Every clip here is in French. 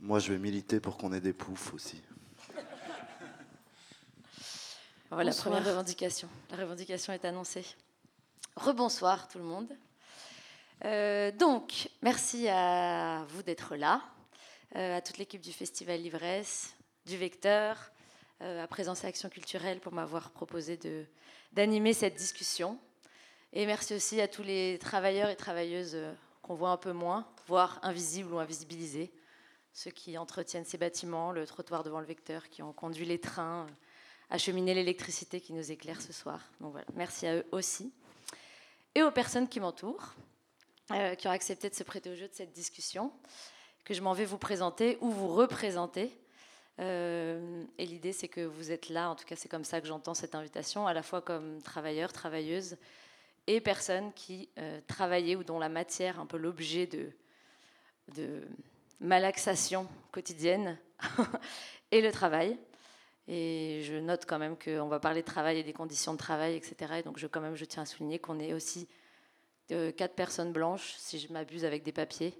Moi, je vais militer pour qu'on ait des poufs aussi. Voilà, la première revendication. La revendication est annoncée. Rebonsoir tout le monde. Euh, donc, merci à vous d'être là, euh, à toute l'équipe du Festival Livresse, du Vecteur, euh, à Présence et Action Culturelle pour m'avoir proposé d'animer cette discussion. Et merci aussi à tous les travailleurs et travailleuses qu'on voit un peu moins, voire invisibles ou invisibilisés, ceux qui entretiennent ces bâtiments, le trottoir devant le Vecteur, qui ont conduit les trains, acheminer l'électricité qui nous éclaire ce soir. Donc voilà, merci à eux aussi. Et aux personnes qui m'entourent, euh, qui ont accepté de se prêter au jeu de cette discussion, que je m'en vais vous présenter ou vous représenter. Euh, et l'idée, c'est que vous êtes là, en tout cas c'est comme ça que j'entends cette invitation, à la fois comme travailleurs, travailleuses, et personnes qui euh, travaillaient ou dont la matière, un peu l'objet de malaxation quotidienne, et le travail. Et je note quand même qu'on va parler de travail et des conditions de travail, etc. Et donc je, quand même, je tiens à souligner qu'on est aussi euh, quatre personnes blanches, si je m'abuse, avec des papiers,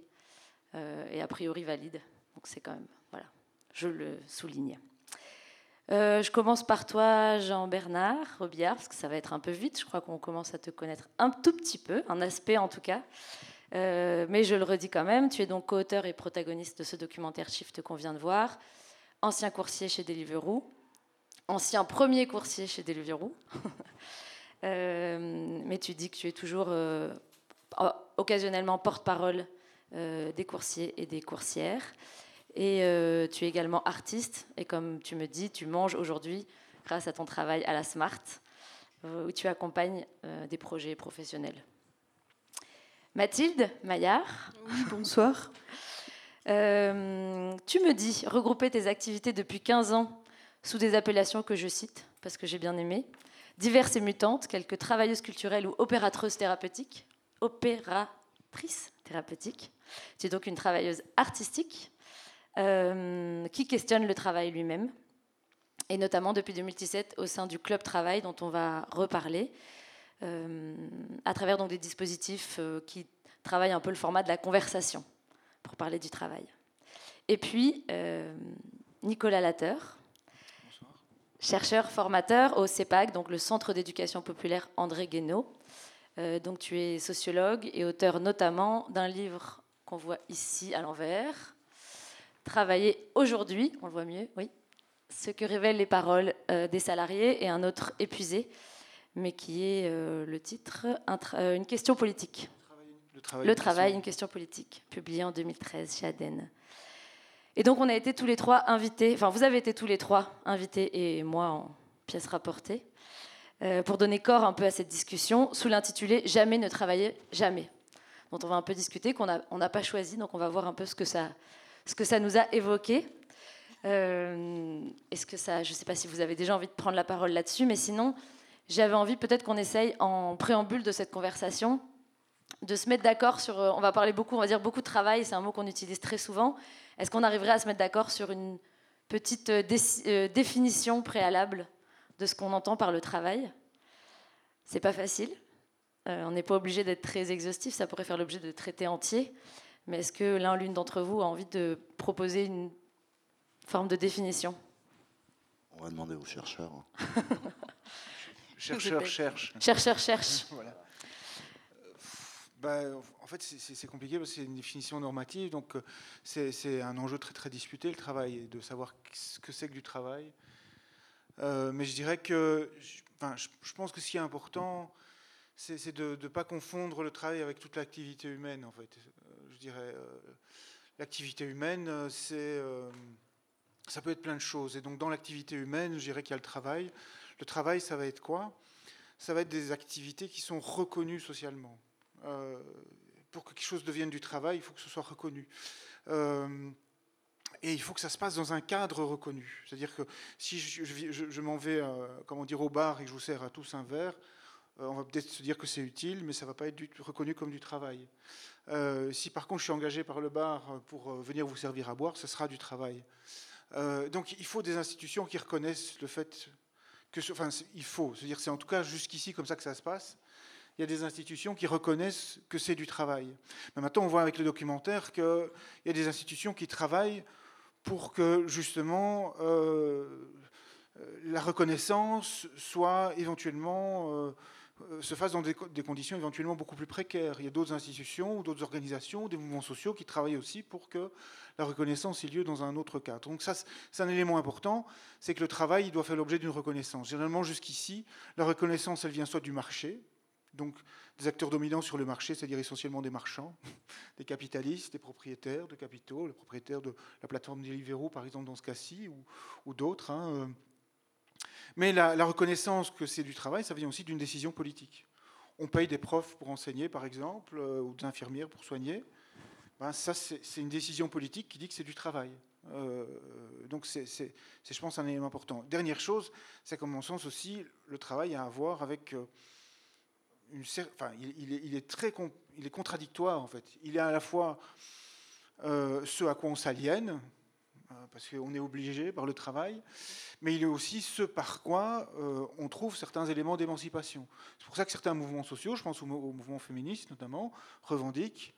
euh, et a priori valides. Donc c'est quand même, voilà, je le souligne. Euh, je commence par toi, Jean-Bernard Robillard, parce que ça va être un peu vite. Je crois qu'on commence à te connaître un tout petit peu, un aspect en tout cas. Mais je le redis quand même, tu es donc co-auteur et protagoniste de ce documentaire Shift qu'on vient de voir, ancien coursier chez Deliveroo, ancien premier coursier chez Deliveroo. euh, mais tu dis que tu es toujours euh, occasionnellement porte-parole euh, des coursiers et des coursières. Et euh, tu es également artiste. Et comme tu me dis, tu manges aujourd'hui grâce à ton travail à la Smart, où tu accompagnes des projets professionnels. Mathilde Maillard. bonsoir. tu me dis regrouper tes activités depuis 15 ans sous des appellations que je cite, parce que j'ai bien aimé, diverses et mutantes, quelques travailleuses culturelles ou opérateuses thérapeutiques, opératrices thérapeutiques. Tu es donc une travailleuse artistique euh, qui questionne le travail lui-même, et notamment depuis 2017 au sein du Club Travail dont on va reparler, euh, à travers donc des dispositifs euh, qui travaillent un peu le format de la conversation pour parler du travail. Et puis, Nicolas Latteur, chercheur formateur au CEPAC, donc le Centre d'éducation populaire André Guénaud. Euh, donc tu es sociologue et auteur notamment d'un livre qu'on voit ici à l'envers, Travailler aujourd'hui, on le voit mieux, oui, ce que révèlent les paroles euh, des salariés et un autre épuisé, mais qui est euh, le titre, une question politique. Le travail, le travail une question politique, publié en 2013 chez Aden. Et donc on a été tous les trois invités, enfin vous avez été tous les trois invités et moi en pièce rapportée, euh, pour donner corps un peu à cette discussion sous l'intitulé Jamais ne travailler jamais, dont on va un peu discuter, qu'on n'a on pas choisi, donc on va voir un peu ce que ça, ce que ça nous a évoqué. Euh, est-ce que ça, je ne sais pas si vous avez déjà envie de prendre la parole là-dessus, mais sinon, j'avais envie peut-être qu'on essaye en préambule de cette conversation de se mettre d'accord sur. Euh, on va parler beaucoup, on va dire beaucoup de travail, c'est un mot qu'on utilise très souvent. Est-ce qu'on arriverait à se mettre d'accord sur une petite euh, euh, définition préalable de ce qu'on entend par le travail? C'est pas facile. on n'est pas obligé d'être très exhaustif, ça pourrait faire l'objet de traités entiers. Mais est-ce que l'un ou l'une d'entre vous a envie de proposer une forme de définition? On va demander aux chercheurs. Chercheurs cherchent. Chercheurs cherchent. voilà. Bah, en fait, c'est compliqué parce que c'est une définition normative, donc euh, c'est un enjeu très très disputé, le travail, de savoir ce que c'est que du travail. Euh, mais je dirais que, enfin, je, pense que ce qui est important, c'est de ne pas confondre le travail avec toute l'activité humaine, en fait. Euh, je dirais, l'activité humaine, c'est, ça peut être plein de choses. Et donc, dans l'activité humaine, je dirais qu'il y a le travail. Le travail, ça va être quoi? Ça va être des activités qui sont reconnues socialement. Euh, pour que quelque chose devienne du travail, il faut que ce soit reconnu. Euh, et il faut que ça se passe dans un cadre reconnu. C'est-à-dire que si je, m'en vais, euh, comment dire, au bar et que je vous sers à tous un verre, on va peut-être se dire que c'est utile, mais ça ne va pas être reconnu comme du travail. si par contre je suis engagé par le bar pour venir vous servir à boire, ce sera du travail. donc il faut des institutions qui reconnaissent le fait que, enfin, il faut, c'est-à-dire c'est en tout cas jusqu'ici comme ça que ça se passe il y a des institutions qui reconnaissent que c'est du travail. Mais maintenant, on voit avec le documentaire qu'il y a des institutions qui travaillent pour que justement la reconnaissance soit éventuellement euh, se fasse dans des, conditions éventuellement beaucoup plus précaires. Il y a d'autres institutions ou d'autres organisations, des mouvements sociaux qui travaillent aussi pour que la reconnaissance ait lieu dans un autre cadre. Donc ça, c'est un élément important, c'est que le travail doit faire l'objet d'une reconnaissance. Généralement, jusqu'ici, la reconnaissance, elle vient soit du marché, donc des acteurs dominants sur le marché, c'est-à-dire essentiellement des marchands, des capitalistes, des propriétaires de capitaux, les propriétaires de la plateforme Deliveroo, par exemple, dans ce cas-ci, ou, d'autres. Hein, euh, mais la, reconnaissance que c'est du travail, ça vient aussi d'une décision politique. On paye des profs pour enseigner, par exemple, euh, ou des infirmières pour soigner. Ben, ça, c'est une décision politique qui dit que c'est du travail. Euh, donc, c'est, je pense, un élément important. Dernière chose, c'est qu'à mon sens aussi, le travail a à voir avec il, est, très, il est contradictoire en fait. Il est à la fois ce à quoi on s'aliène, parce qu'on est obligé par le travail, mais il est aussi ce par quoi euh, on trouve certains éléments d'émancipation. C'est pour ça que certains mouvements sociaux, je pense au, mouvement féministe notamment, revendiquent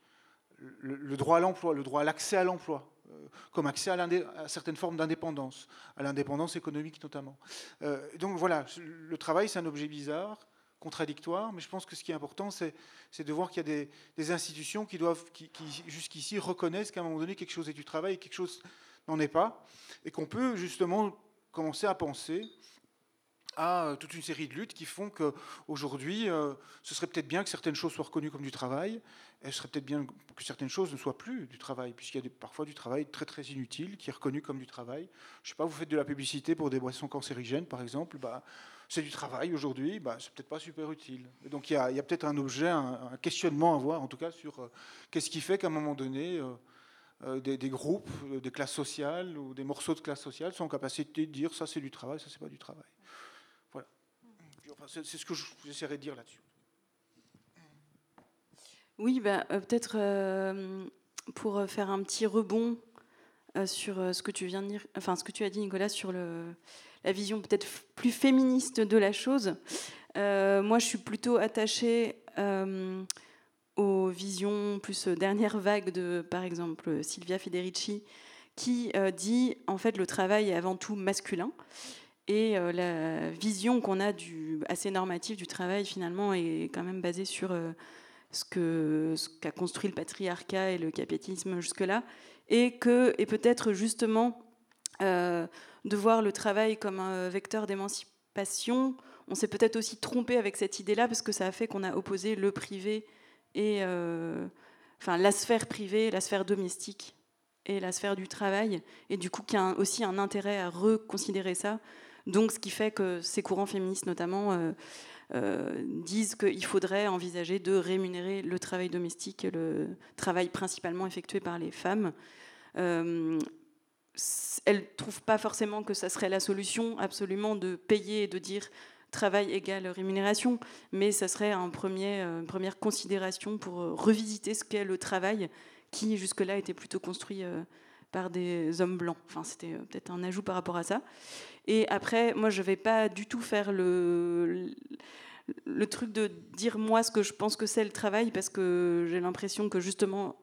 le, droit à l'emploi, le droit à l'accès à l'emploi, euh, comme accès à, certaines formes d'indépendance, à l'indépendance économique notamment. Euh, donc voilà, le travail c'est un objet bizarre, contradictoire, mais je pense que ce qui est important, c'est de voir qu'il y a des, institutions qui doivent, qui, qui jusqu'ici reconnaissent qu'à un moment donné quelque chose est du travail et quelque chose n'en est pas, et qu'on peut justement commencer à penser à euh, toute une série de luttes qui font qu'aujourd'hui, euh, ce serait peut-être bien que certaines choses soient reconnues comme du travail, et ce serait peut-être bien que certaines choses ne soient plus du travail, puisqu'il y a parfois du travail très très inutile qui est reconnu comme du travail. Je ne sais pas, vous faites de la publicité pour des boissons cancérigènes, par exemple, bah, c'est du travail aujourd'hui, bah, c'est peut-être pas super utile. donc il y a, peut-être un objet, un, questionnement à voir, en tout cas, sur euh, qu'est-ce qui fait qu'à un moment donné, euh, des, groupes, euh, des classes sociales ou des morceaux de classes sociales sont en capacité de dire ça c'est du travail, ça c'est pas du travail. Voilà. c'est ce que j'essaierai de dire là-dessus. Oui, bah, euh, peut-être pour faire un petit rebond sur ce que tu viens de dire, enfin ce que tu as dit Nicolas sur le, la vision peut-être plus féministe de la chose. moi, je suis plutôt attachée aux visions plus euh, dernière vague de, par exemple, Silvia Federici, qui euh, dit en fait le travail est avant tout masculin. Et euh, la vision qu'on a du, assez normative du travail, finalement, est quand même basée sur ce qu'a construit le patriarcat et le capitalisme jusque-là. Et, et peut-être justement de voir le travail comme un vecteur d'émancipation. On s'est peut-être aussi trompé avec cette idée-là parce que ça a fait qu'on a opposé le privé et euh, enfin la sphère privée, la sphère domestique et la sphère du travail, et du coup qui a aussi un intérêt à reconsidérer ça. Donc ce qui fait que ces courants féministes notamment euh, euh, disent qu'il faudrait envisager de rémunérer le travail domestique, le travail principalement effectué par les femmes. Elles ne trouvent pas forcément que ça serait la solution absolument de payer et de dire travail égale rémunération, mais ça serait un premier, euh, une première considération pour euh, revisiter ce qu'est le travail qui jusque-là était plutôt construit euh, par des hommes blancs. Enfin, c'était peut-être un ajout par rapport à ça. Et après, moi, je ne vais pas du tout faire le, le truc de dire moi ce que je pense que c'est le travail, parce que j'ai l'impression que justement,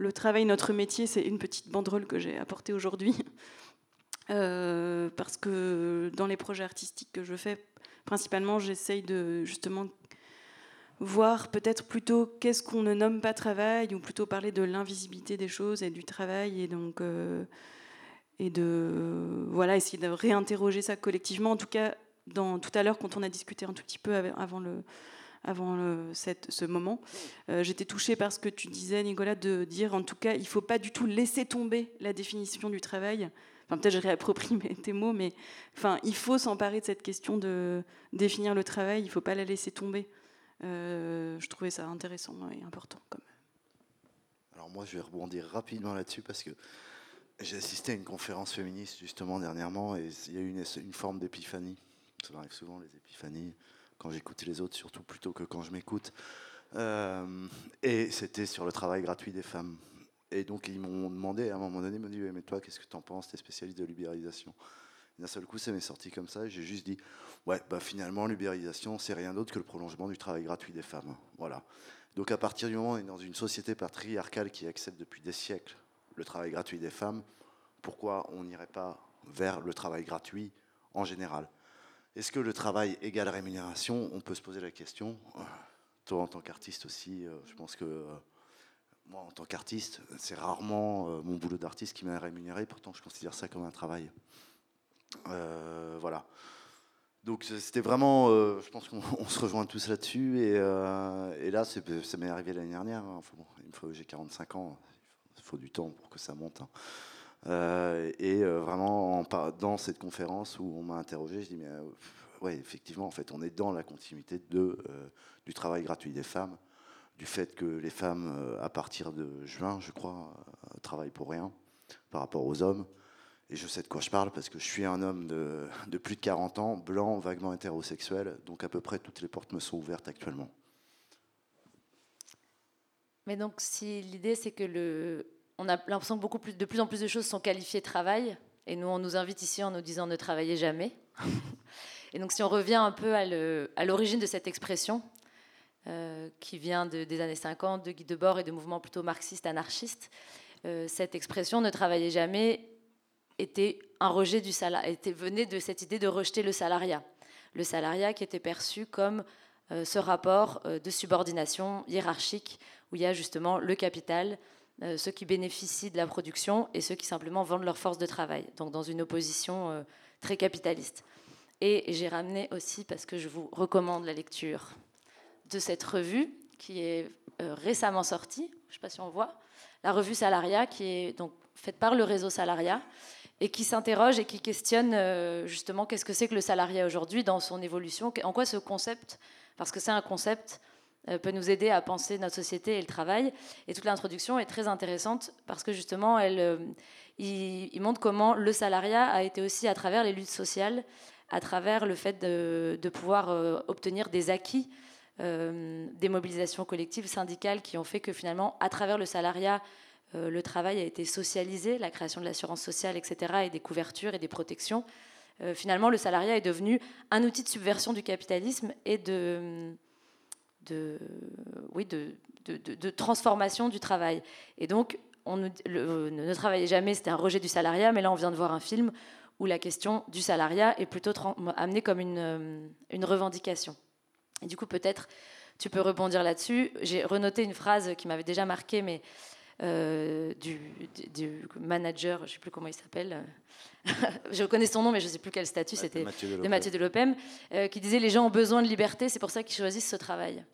le travail, notre métier, c'est une petite banderole que j'ai apportée aujourd'hui. parce que dans les projets artistiques que je fais, principalement, j'essaye de justement voir peut-être plutôt qu'est-ce qu'on ne nomme pas travail, ou plutôt parler de l'invisibilité des choses et du travail, et donc euh, et de voilà essayer de réinterroger ça collectivement. En tout cas, dans, tout à l'heure, quand on a discuté un tout petit peu avant le avant ce moment, euh, j'étais touchée par ce que tu disais, Nicolas, de dire en tout cas, il ne faut pas du tout laisser tomber la définition du travail peut-être je réapproprie tes mots, mais enfin, il faut s'emparer de cette question de définir le travail, il ne faut pas la laisser tomber. Euh, je trouvais ça intéressant et important. Comme. Alors moi, je vais rebondir rapidement là-dessus parce que j'ai assisté à une conférence féministe justement dernièrement et il y a eu une, forme d'épiphanie. Ça m'arrive souvent les épiphanies quand j'écoute les autres, surtout plutôt que quand je m'écoute. Euh, et c'était sur le travail gratuit des femmes. Et donc, ils m'ont demandé, à un moment donné, ils m'ont dit Mais toi, qu'est-ce que tu en penses Tu es spécialiste de l'ubérisation? D'un seul coup, ça m'est sorti comme ça. J'ai juste dit Ouais, bah, finalement, l'ubérisation, c'est rien d'autre que le prolongement du travail gratuit des femmes. Voilà. Donc, à partir du moment où on est dans une société patriarcale qui accepte depuis des siècles le travail gratuit des femmes, pourquoi on n'irait pas vers le travail gratuit en général? Est-ce que le travail égale rémunération? On peut se poser la question. Toi, en tant qu'artiste aussi, je pense que moi, en tant qu'artiste, c'est rarement mon boulot d'artiste qui m'a rémunéré, pourtant je considère ça comme un travail. voilà. Donc c'était vraiment, euh, je pense qu'on se rejoint tous là-dessus. Et, euh, là, ça m'est arrivé l'année dernière. Hein. j'ai 45 ans, il faut du temps pour que ça monte. Hein. Euh, et vraiment, dans cette conférence où on m'a interrogé, je dis, mais ouais, effectivement, en fait, on est dans la continuité de, du travail gratuit des femmes, du fait que les femmes, à partir de juin, je crois, travaillent pour rien par rapport aux hommes. Et je sais de quoi je parle parce que je suis un homme de, plus de 40 ans, blanc, vaguement hétérosexuel, donc à peu près toutes les portes me sont ouvertes actuellement. Mais donc si l'idée c'est que le, on a l'impression que beaucoup de plus en plus de choses sont qualifiées travail, et nous on nous invite ici en nous disant ne travaillez jamais. et donc si on revient un peu à l'origine de cette expression, euh, qui vient des années 50, de Guy Debord et de mouvements plutôt marxistes, anarchistes, euh, cette expression ne travaillez jamais était un rejet du salariat, était, venait de cette idée de rejeter le salariat. Le salariat qui était perçu comme euh, ce rapport de subordination hiérarchique où il y a justement le capital, ceux qui bénéficient de la production et ceux qui simplement vendent leur force de travail, donc dans une opposition très capitaliste. Et j'ai ramené aussi, parce que je vous recommande la lecture de cette revue qui est récemment sortie, je ne sais pas si on voit, la revue Salariat qui est donc faite par le réseau Salariat et qui s'interroge et qui questionne euh, justement qu'est-ce que c'est que le salariat aujourd'hui dans son évolution, en quoi ce concept, parce que c'est un concept, euh, peut nous aider à penser notre société et le travail. Et toute l'introduction est très intéressante parce que justement, elle, euh, il, montre comment le salariat a été aussi à travers les luttes sociales, à travers le fait de, pouvoir obtenir des acquis, des mobilisations collectives, syndicales, qui ont fait que finalement, à travers le salariat, euh, le travail a été socialisé, la création de l'assurance sociale, etc., et des couvertures et des protections. Euh, finalement, le salariat est devenu un outil de subversion du capitalisme et de, oui, de, transformation du travail. Et donc, on ne travaillait jamais, c'était un rejet du salariat, mais là, on vient de voir un film où la question du salariat est plutôt amenée comme une, euh, une revendication. Et du coup, peut-être, tu peux rebondir là-dessus. J'ai renoté une phrase qui m'avait déjà marqué, mais euh, du, manager, je ne sais plus comment il s'appelle, je connais son nom, mais je ne sais plus quel statut, c'était de Mathieu Delopem, euh, qui disait les gens ont besoin de liberté, c'est pour ça qu'ils choisissent ce travail.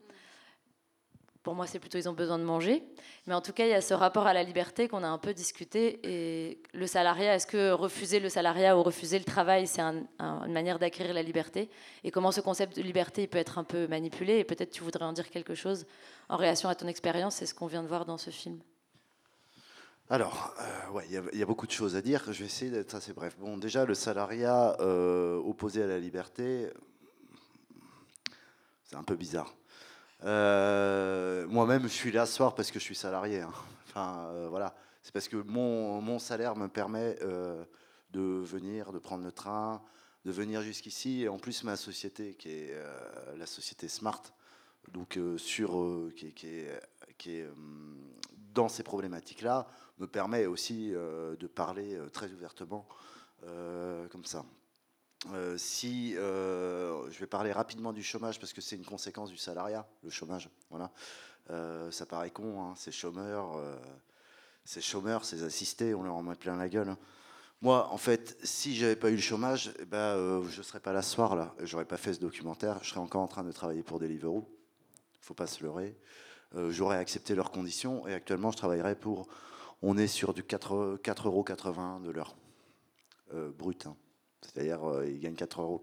Pour moi, c'est plutôt ils ont besoin de manger. Mais en tout cas, il y a ce rapport à la liberté qu'on a un peu discuté. Et le salariat, est-ce que refuser le salariat ou refuser le travail, c'est une manière d'acquérir la liberté? Et comment ce concept de liberté il peut être un peu manipulé? Et peut-être tu voudrais en dire quelque chose en relation à ton expérience, c'est ce qu'on vient de voir dans ce film. Alors, euh, ouais, il y, a beaucoup de choses à dire. Je vais essayer d'être assez bref. Bon, déjà, le salariat euh, opposé à la liberté, c'est un peu bizarre. Euh, moi-même, je suis là ce soir parce que je suis salarié. Hein. Enfin, voilà. C'est parce que mon, mon, salaire me permet de venir, de prendre le train, de venir jusqu'ici. Et en plus, ma société, qui est la société Smart, donc sur, qui, est, qui est dans ces problématiques-là, me permet aussi euh, de parler euh, très ouvertement euh, comme ça. si je vais parler rapidement du chômage parce que c'est une conséquence du salariat, le chômage. Voilà, ça paraît con, hein, ces chômeurs, ces chômeurs, ces assistés, on leur en met plein la gueule. Hein. Moi, en fait, si j'avais pas eu le chômage, eh ben, je serais pas là ce soir là. J'aurais pas fait ce documentaire. Je serais encore en train de travailler pour Deliveroo. Faut pas se leurrer. J'aurais accepté leurs conditions et actuellement, je travaillerais pour on est sur du 4,80 euros de l'heure euh, brut. Hein. C'est-à-dire euh, ils gagnent 4,80 euros.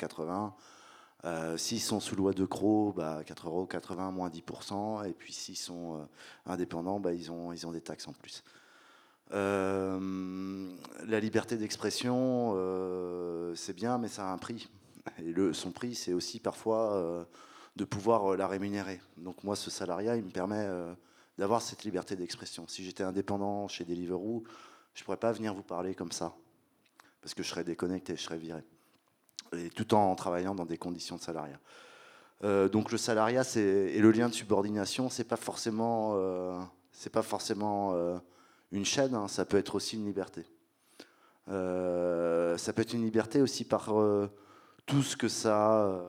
Euh, s'ils sont sous loi de Cro, bah, 4,80 euros moins 10%. Et puis s'ils sont indépendants, bah, ils, ont, des taxes en plus. la liberté d'expression, c'est bien, mais ça a un prix. Et son prix, c'est aussi parfois de pouvoir la rémunérer. Donc moi, ce salariat, il me permet d'avoir cette liberté d'expression. Si j'étais indépendant chez Deliveroo, je ne pourrais pas venir vous parler comme ça, parce que je serais déconnecté, je serais viré. Et tout en travaillant dans des conditions de salariat. Euh, donc le salariat et le lien de subordination, c'est pas forcément, euh, pas forcément euh, une chaîne, hein, ça peut être aussi une liberté. ça peut être une liberté aussi par tout ce que ça,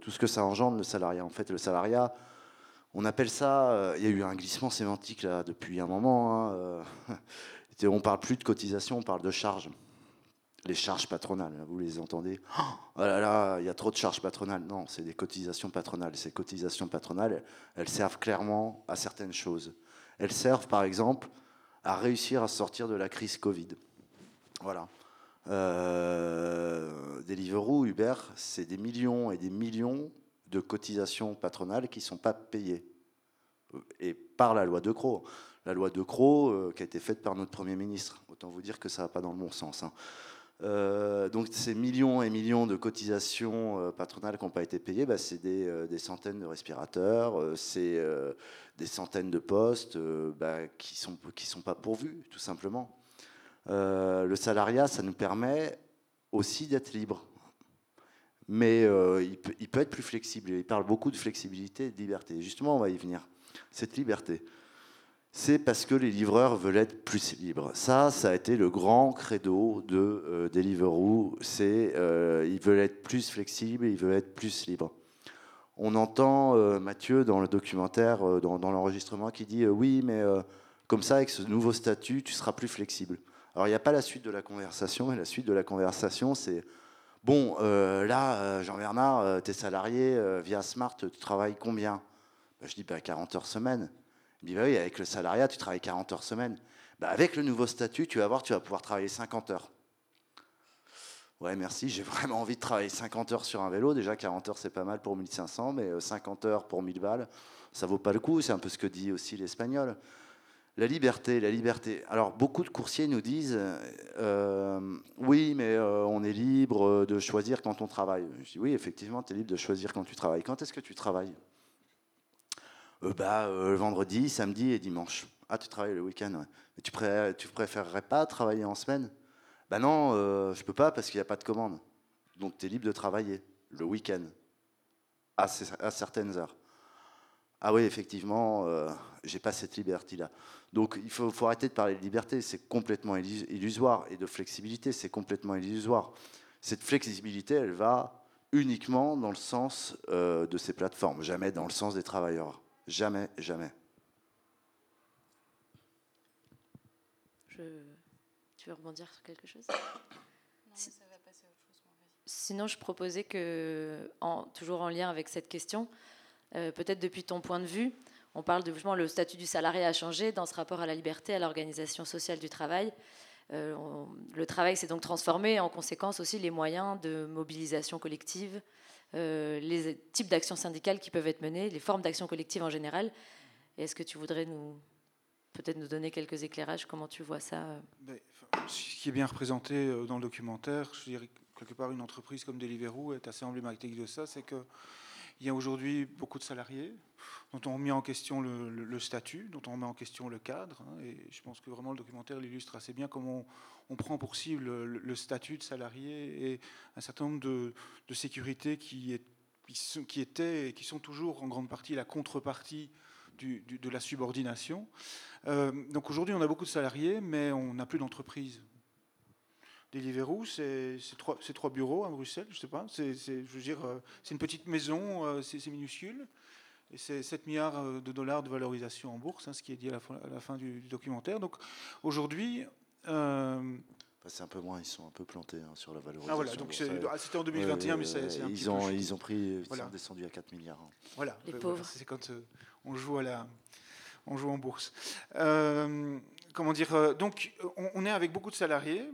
tout ce que ça engendre le salariat. En fait, le salariat, on appelle ça. Il y a eu un glissement sémantique là depuis un moment. Hein, on parle plus de cotisation, on parle de charges les charges patronales. Vous les entendez? Oh là là, il y a trop de charges patronales. Non, c'est des cotisations patronales. Ces cotisations patronales, elles servent clairement à certaines choses. Elles servent, par exemple, à réussir à sortir de la crise Covid. Voilà. Euh, Deliveroo, Uber, c'est des millions et des millions de cotisations patronales qui ne sont pas payées. Et par la loi de Croix. La loi de Croix euh, qui a été faite par notre Premier ministre. Autant vous dire que ça va pas dans le bon sens. Hein. Euh, donc ces millions et millions de cotisations euh, patronales qui n'ont pas été payées, bah, c'est des, centaines de respirateurs, c'est des centaines de postes bah, qui ne sont, sont pas pourvus, tout simplement. le salariat, ça nous permet aussi d'être libre. Mais il peut, il, peut, être plus flexible. Il parle beaucoup de flexibilité et de liberté. Justement, on va y venir. Cette liberté c'est parce que les livreurs veulent être plus libres. Ça, ça a été le grand credo de euh, Deliveroo. C'est euh, ils veulent être plus flexibles, ils veulent être plus libres. On entend euh, Mathieu dans le documentaire, dans, l'enregistrement, qui dit oui, mais comme ça, avec ce nouveau statut, tu seras plus flexible. Alors, il n'y a pas la suite de la conversation, et la suite de la conversation, c'est bon, là, Jean-Bernard, tu es salarié via Smart, tu travailles combien? Ben, Je dis bah, 40 heures semaine. Il dit, bah oui, avec le salariat, tu travailles 40 heures semaine. Bah, avec le nouveau statut, tu vas voir, tu vas pouvoir travailler 50 heures. Ouais, merci, j'ai vraiment envie de travailler 50 heures sur un vélo. Déjà, 40 heures, c'est pas mal pour 1500, mais 50 euh, heures pour 1000 balles, ça vaut pas le coup. C'est un peu ce que dit aussi l'Espagnol. La liberté, la liberté. Alors, beaucoup de coursiers nous disent euh, Oui, mais euh, on est libre de choisir quand on travaille. Je dis Oui, effectivement, tu es libre de choisir quand tu travailles. Quand est-ce que tu travailles? Euh, bah, euh, vendredi, samedi et dimanche. Ah, tu travailles le week-end, tu, tu préférerais pas travailler en semaine? Ben non, euh, je peux pas parce qu'il n'y a pas de commande. Donc tu es libre de travailler le week-end à, certaines heures. Ah oui, effectivement, euh, j'ai pas cette liberté-là. Donc il faut, faut, arrêter de parler de liberté, c'est complètement illusoire, et de flexibilité, c'est complètement illusoire. Cette flexibilité, elle va uniquement dans le sens de ces plateformes, jamais dans le sens des travailleurs. Jamais, jamais. Tu veux rebondir sur quelque chose? Sinon, je proposais que, en, toujours en lien avec cette question, euh, peut-être depuis ton point de vue, on parle de justement le statut du salarié a changé dans ce rapport à la liberté, à l'organisation sociale du travail. Euh, le travail s'est donc transformé, en conséquence aussi les moyens de mobilisation collective, euh, les types d'actions syndicales qui peuvent être menées, les formes d'action collective en général. Est-ce que tu voudrais nous peut-être nous donner quelques éclairages Comment tu vois ça euh? ben, Ce qui est bien représenté dans le documentaire, je dirais quelque part une entreprise comme Deliveroo est assez emblématique de ça, c'est que il y a aujourd'hui beaucoup de salariés dont on remet en question le, statut, dont on remet en question le cadre. Hein, et je pense que vraiment le documentaire l'illustre assez bien comment on, prend pour cible le, statut de salarié et un certain nombre de, sécurités qui, est, qui, étaient et qui sont toujours en grande partie la contrepartie de la subordination. Euh, donc aujourd'hui, on a beaucoup de salariés, mais on n'a plus d'entreprise. Deliveroo, c'est trois, bureaux à Bruxelles, je sais pas. C'est, euh, une petite maison, euh, c'est, minuscule. Et c'est 7 milliards euh, de dollars de valorisation en bourse, hein, ce qui est dit à la fin, du, documentaire. Donc aujourd'hui. c'est un peu moins, ils sont un peu plantés hein, sur la valorisation. Ah voilà, donc ah, c'était en 2021, mais c'est un ils ont, ils ont pris, ils sont descendus à 4 milliards. Hein. Voilà, les pauvres. c'est quand on joue à la, on joue en bourse. comment dire Donc on, on, est avec beaucoup de salariés,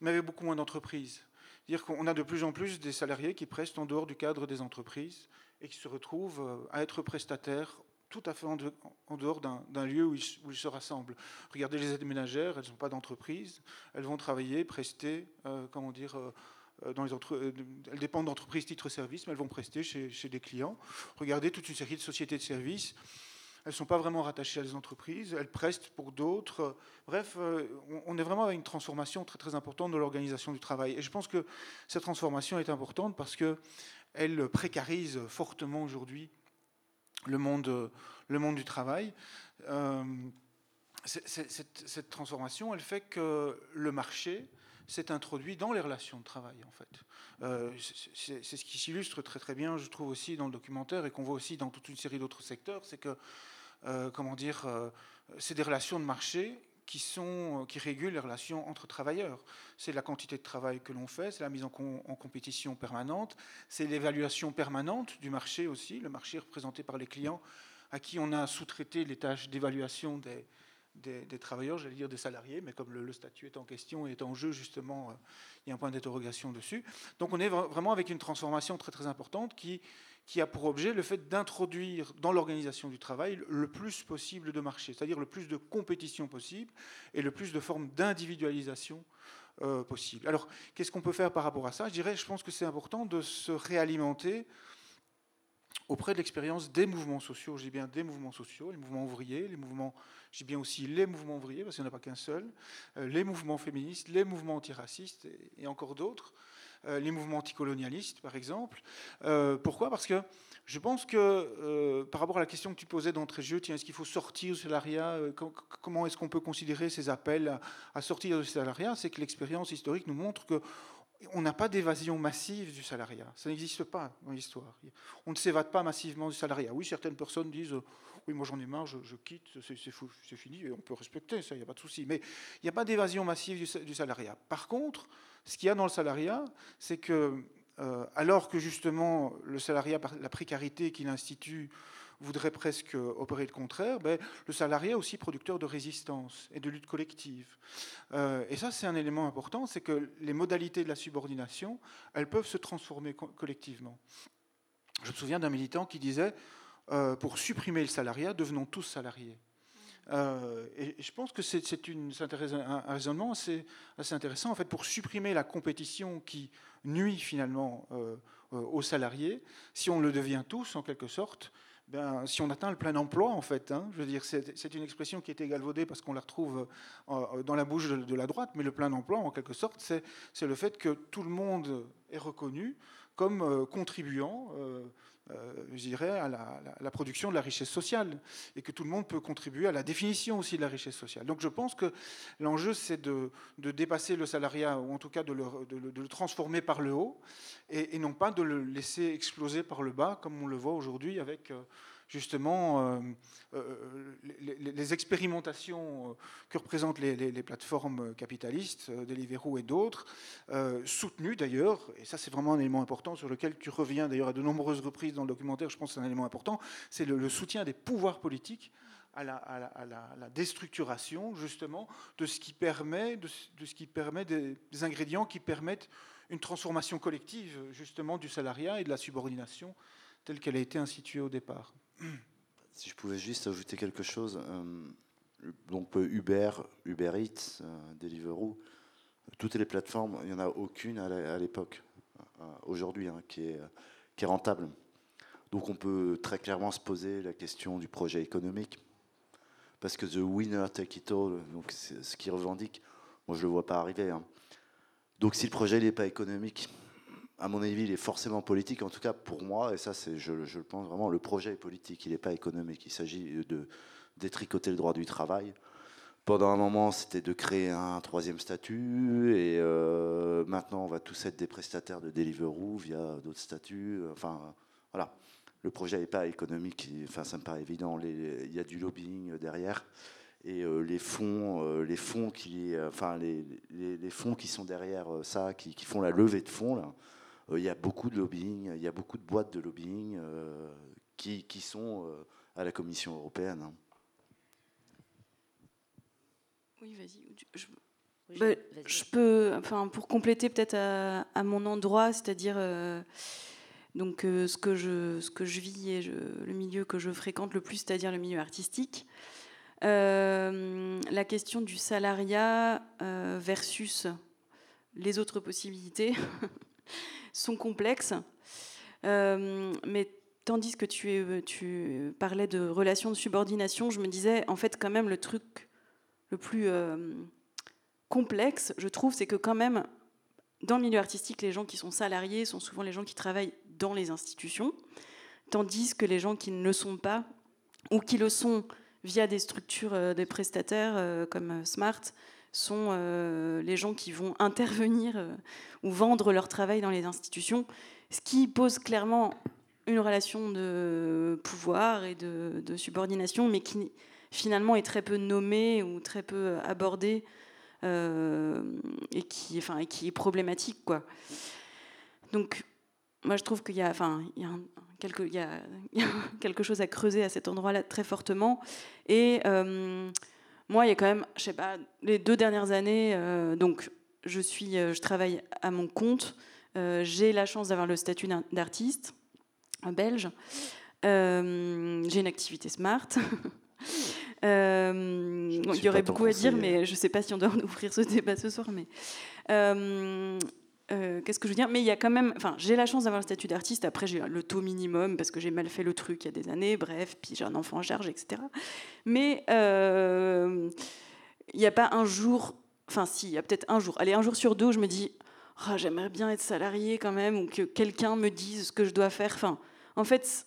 mais avec beaucoup moins d'entreprises. C'est-à-dire qu'on a de plus en plus des salariés qui prestent en dehors du cadre des entreprises et qui se retrouvent euh, à être prestataires tout à fait en dehors d'un lieu où ils, se rassemblent. Regardez les aides ménagères, elles n'ont pas d'entreprise, elles vont travailler, prester, euh, comment dire, euh, elles dépendent d'entreprises titre-service, mais elles vont prester chez, des clients. Regardez toute une série de sociétés de services elles ne sont pas vraiment rattachées à des entreprises, elles prestent pour d'autres. Bref, on est vraiment avec une transformation très importante de l'organisation du travail. Et je pense que cette transformation est importante parce qu'elle précarise fortement aujourd'hui le monde, le monde du travail. Euh, cette, transformation, elle fait que le marché s'est introduit dans les relations de travail, en fait. Euh, c'est ce qui s'illustre très très bien, je trouve aussi dans le documentaire et qu'on voit aussi dans toute une série d'autres secteurs, c'est que, euh, comment dire, c'est des relations de marché qui, sont, qui régulent les relations entre travailleurs. C'est la quantité de travail que l'on fait, c'est la mise en, compétition permanente, c'est l'évaluation permanente du marché aussi, le marché représenté par les clients à qui on a sous-traité les tâches d'évaluation des, des, travailleurs, j'allais dire des salariés, mais comme le, statut est en question et est en jeu, justement, euh, il y a un point d'interrogation dessus. Donc on est vraiment avec une transformation très très importante qui, qui a pour objet le fait d'introduire dans l'organisation du travail le plus possible de marché, c'est-à-dire le plus de compétition possible et le plus de formes d'individualisation euh, possible. Alors, qu'est-ce qu'on peut faire par rapport à ça? Je dirais, je pense que c'est important de se réalimenter auprès de l'expérience des mouvements sociaux. J'ai bien des mouvements sociaux, les mouvements ouvriers, les mouvements, j'ai bien aussi les mouvements ouvriers, parce qu'il n'y en a pas qu'un seul, euh, les mouvements féministes, les mouvements antiracistes et, encore d'autres, les mouvements anticolonialistes, par exemple. Euh, pourquoi? Parce que je pense que par rapport à la question que tu posais d'entrée de jeu, tiens, est-ce qu'il faut sortir du salariat Comment est-ce qu'on peut considérer ces appels à, sortir du salariat? C'est que l'expérience historique nous montre que on n'a pas d'évasion massive du salariat. Ça n'existe pas dans l'histoire. On ne s'évade pas massivement du salariat. Oui, certaines personnes disent euh, Oui, moi j'en ai marre, je, quitte, c'est fini, et on peut respecter ça, il n'y a pas de souci. Mais il n'y a pas d'évasion massive du, salariat. Par contre, ce qu'il y a dans le salariat, c'est que, euh, alors que justement le salariat, la précarité qu'il institue, voudrait presque opérer le contraire, ben, le salarié est aussi producteur de résistance et de lutte collective. Euh, et ça, c'est un élément important, c'est que les modalités de la subordination, elles peuvent se transformer collectivement. Je me souviens d'un militant qui disait, euh, pour supprimer le salariat, devenons tous salariés. Euh, et je pense que c'est un, raisonnement assez, intéressant. En fait, pour supprimer la compétition qui nuit finalement aux salariés, si on le devient tous, en quelque sorte, ben, si on atteint le plein emploi, en fait, hein, je veux dire, c'est une expression qui a été galvaudée parce qu'on la retrouve euh, dans la bouche de, la droite, mais le plein emploi, en quelque sorte, c'est le fait que tout le monde est reconnu comme euh, contribuant, euh, je dirais, à la, production de la richesse sociale, et que tout le monde peut contribuer à la définition aussi de la richesse sociale. Donc je pense que l'enjeu, c'est de, dépasser le salariat, ou en tout cas de le, transformer par le haut, et, non pas de le laisser exploser par le bas, comme on le voit aujourd'hui avec justement euh, euh, les, expérimentations euh, que représentent les, plateformes capitalistes, Deliveroo et d'autres, soutenues d'ailleurs, et ça c'est vraiment un élément important sur lequel tu reviens d'ailleurs à de nombreuses reprises dans le documentaire, je pense que c'est un élément important, c'est le, soutien des pouvoirs politiques à la, déstructuration justement de ce qui permet, de, ce qui permet des, des, ingrédients qui permettent une transformation collective justement du salariat et de la subordination telle qu'elle a été instituée au départ. Si je pouvais juste ajouter quelque chose, euh, donc euh, Uber, Uber Eats, euh, Deliveroo, toutes les plateformes, il n'y en a aucune à l'époque, aujourd'hui, hein, qui, est, rentable. Donc on peut très clairement se poser la question du projet économique, parce que the winner take it all, donc ce qui revendique, moi je le vois pas arriver. Hein. Donc si le projet n'est pas économique, à mon avis, il est forcément politique, en tout cas pour moi, et ça, c'est, je, le pense vraiment, le projet est politique, il n'est pas économique. Il s'agit de détricoter le droit du travail. Pendant un moment, c'était de créer un troisième statut, et euh, maintenant, on va tous être des prestataires de Deliveroo via d'autres statuts. Enfin, voilà. Le projet n'est pas économique, enfin, ça me paraît évident. il y a du lobbying derrière et euh, les fonds, euh, les fonds qui, les, fonds qui sont derrière ça, qui, qui, font la levée de fonds là, il y a beaucoup de lobbying, il y a beaucoup de boîtes de lobbying euh, qui, qui, sont euh, à la Commission européenne. Hein. Oui, vas-y. Je, bah, je, peux, enfin, pour compléter peut-être à, mon endroit, c'est-à-dire donc ce que je ce que je vis et le milieu que je fréquente le plus, c'est-à-dire le milieu artistique. la question du salariat versus les autres possibilités. sont complexes. Euh, mais tandis que tu, parlais de relations de subordination, je me disais, en fait, quand même, le truc le plus euh, complexe, je trouve, c'est que quand même, dans le milieu artistique, les gens qui sont salariés sont souvent les gens qui travaillent dans les institutions, tandis que les gens qui ne le sont pas, ou qui le sont via des structures, euh, des prestataires comme Smart, sont les gens qui vont intervenir ou vendre leur travail dans les institutions, ce qui pose clairement une relation de pouvoir et de, subordination, mais qui finalement est très peu nommée ou très peu abordée euh, et, qui, enfin, et qui est problématique. Quoi. Donc, moi, je trouve qu'il y a, enfin, quelque, il y a, quelque chose à creuser à cet endroit-là très fortement. Et euh, moi, il y a quand même, je sais pas, les deux dernières années, euh, donc je suis, je travaille à mon compte. j'ai la chance d'avoir le statut d'artiste belge. j'ai une activité smart. Euh, il y aurait beaucoup à dire, mais je ne sais pas si on doit ouvrir ce débat ce soir. Mais euh, euh, qu'est-ce que je veux dire? Mais il y a quand même. Enfin, j'ai la chance d'avoir le statut d'artiste. Après, j'ai le taux minimum parce que j'ai mal fait le truc il y a des années. Bref, puis j'ai un enfant en charge, etc. Mais il n'y a pas un jour. Enfin, si, il y a peut-être un jour. Allez, un jour sur deux, je me dis. Oh, j'aimerais bien être salarié quand même, ou que quelqu'un me dise ce que je dois faire. Enfin, en fait,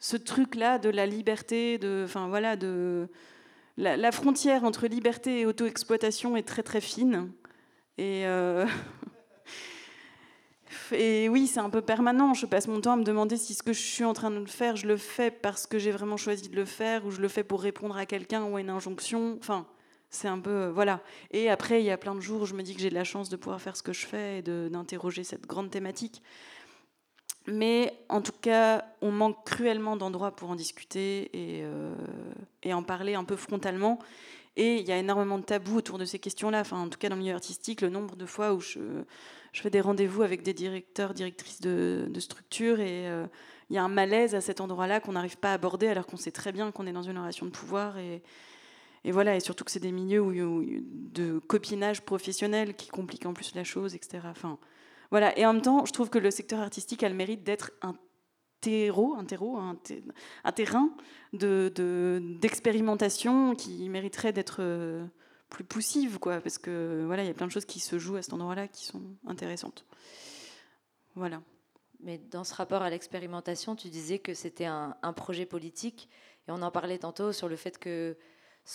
ce truc-là de la liberté, de, enfin voilà, de la, frontière entre liberté et auto-exploitation est très très fine. Et, euh, et oui, c'est un peu permanent. Je passe mon temps à me demander si ce que je suis en train de faire, je le fais parce que j'ai vraiment choisi de le faire, ou je le fais pour répondre à quelqu'un ou à une injonction. Enfin, c'est un peu euh, voilà. Et après, il y a plein de jours où je me dis que j'ai de la chance de pouvoir faire ce que je fais et d'interroger cette grande thématique. Mais en tout cas, on manque cruellement d'endroits pour en discuter et, euh, et, en parler un peu frontalement. Et il y a énormément de tabous autour de ces questions-là. Enfin, en tout cas, dans le milieu artistique, le nombre de fois où je, je fais des rendez-vous avec des directeurs, directrices de, structures et euh, il y a un malaise à cet endroit-là qu'on n'arrive pas à aborder alors qu'on sait très bien qu'on est dans une relation de pouvoir. Et, voilà, et surtout que c'est des milieux où, de copinage professionnel qui compliquent en plus la chose, etc. Enfin, voilà. Et en même temps, je trouve que le secteur artistique a le mérite d'être un terreau, un, terreau, un, terrain d'expérimentation de, qui mériterait d'être euh, plus poussive, quoi, parce que voilà, il y a plein de choses qui se jouent à cet endroit-là qui sont intéressantes. Voilà. Mais dans ce rapport à l'expérimentation, tu disais que c'était un, projet politique, et on en parlait tantôt sur le fait que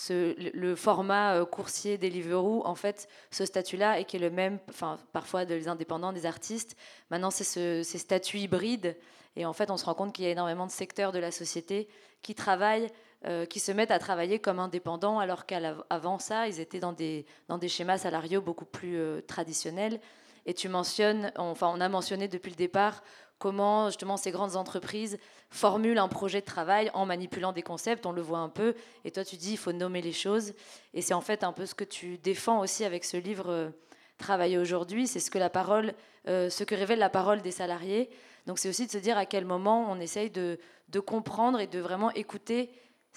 le format euh, coursier Deliveroo, en fait, ce statut-là, et qui est le même, enfin, parfois des indépendants, des artistes, maintenant c'est ce, ces statuts hybrides. Et en fait, on se rend compte qu'il y a énormément de secteurs de la société qui travaillent, euh, qui se mettent à travailler comme indépendants, alors qu'avant ça, ils étaient dans des, dans des schémas salariaux beaucoup plus euh, traditionnels. Et tu mentionnes, enfin, on a mentionné depuis le départ comment justement ces grandes entreprises formulent un projet de travail en manipulant des concepts, on le voit un peu, et toi tu dis il faut nommer les choses, et c'est en fait un peu ce que tu défends aussi avec ce livre euh, Travailler aujourd'hui, c'est ce que la parole, euh, ce que révèle la parole des salariés. Donc c'est aussi de se dire à quel moment on essaye de, de comprendre et de vraiment écouter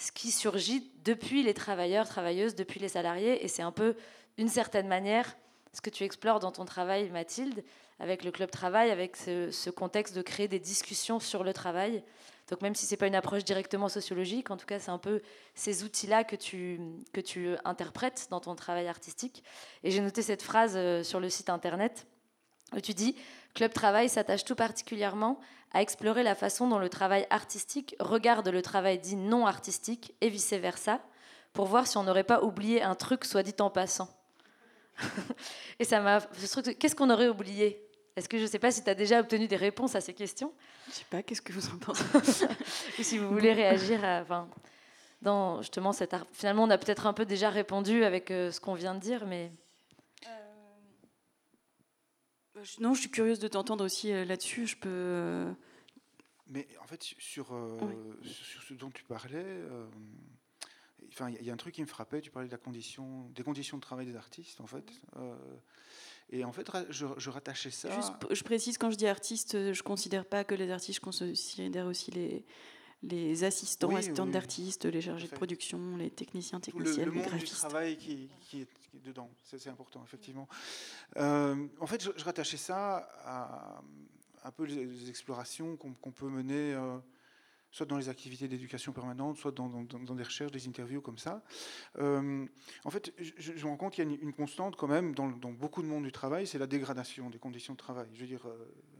ce qui surgit depuis les travailleurs, travailleuses, depuis les salariés, et c'est un peu d'une certaine manière ce que tu explores dans ton travail, Mathilde, avec le club travail, avec ce, contexte de créer des discussions sur le travail. Donc même si ce n'est pas une approche directement sociologique, en tout cas c'est un peu ces outils-là que tu, que tu interprètes dans ton travail artistique. Et j'ai noté cette phrase euh, sur le site internet où tu dis Club Travail s'attache tout particulièrement à explorer la façon dont le travail artistique regarde le travail dit non artistique et vice-versa, pour voir si on n'aurait pas oublié un truc soit dit en passant. et ça m'a. Qu'est-ce qu'on aurait oublié? Est-ce que je ne sais pas si tu as déjà obtenu des réponses à ces questions? Je ne sais pas, qu'est-ce que vous en pensez? Ou si vous voulez réagir à, enfin, dans justement cette... Finalement, on a peut-être un peu déjà répondu avec euh, ce qu'on vient de dire, mais... Euh, non, je suis curieuse de t'entendre aussi euh, là-dessus. Je peux... Mais en fait, sur, sur ce dont tu parlais, enfin, il y a un truc qui me frappait. Tu parlais de la condition, des conditions de travail des artistes, en fait. Et en fait, je, rattachais ça. Juste, je précise, quand je dis artiste, je ne considère pas que les artistes, je considère aussi les, les assistants, assistantes d'artistes, les chargés de production, les techniciens, techniciennes, le, le monde Du travail qui, qui, est, dedans, c'est important, effectivement. Euh, en fait, je, rattachais ça à un peu les, explorations qu'on peut mener. Euh, soit dans les activités d'éducation permanente, soit dans, des recherches, des interviews comme ça. Euh, en fait, je, me rends compte qu'il y a une, constante quand même dans, beaucoup de monde du travail, c'est la dégradation des conditions de travail. Je veux dire,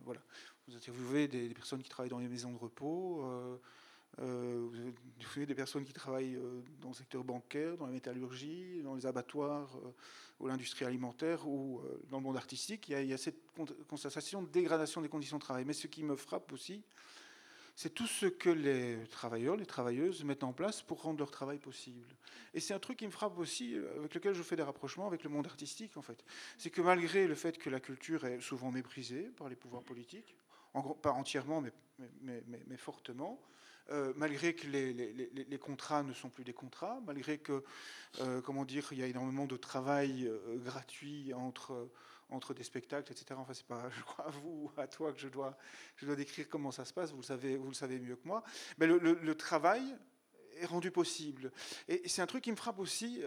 voilà, vous interviewez des, des, personnes qui travaillent dans les maisons de repos. Euh, vous avez des personnes qui travaillent euh, dans le secteur bancaire, dans la métallurgie, dans les abattoirs euh, ou l'industrie alimentaire ou dans le monde artistique. Il y, a, cette constatation de dégradation des conditions de travail. Mais ce qui me frappe aussi, c'est tout ce que les travailleurs, les travailleuses mettent en place pour rendre leur travail possible. Et c'est un truc qui me frappe aussi, avec lequel je fais des rapprochements avec le monde artistique, en fait. C'est que malgré le fait que la culture est souvent méprisée par les pouvoirs politiques, pas entièrement, mais fortement, euh, malgré que les, contrats ne sont plus des contrats, malgré que, euh, comment dire, il y a énormément de travail euh, gratuit entre, entre des spectacles, etc. Enfin, c'est pas, je crois, à vous, à toi que je dois, je dois décrire comment ça se passe. Vous le savez, vous le savez mieux que moi. Mais le, travail est rendu possible. Et c'est un truc qui me frappe aussi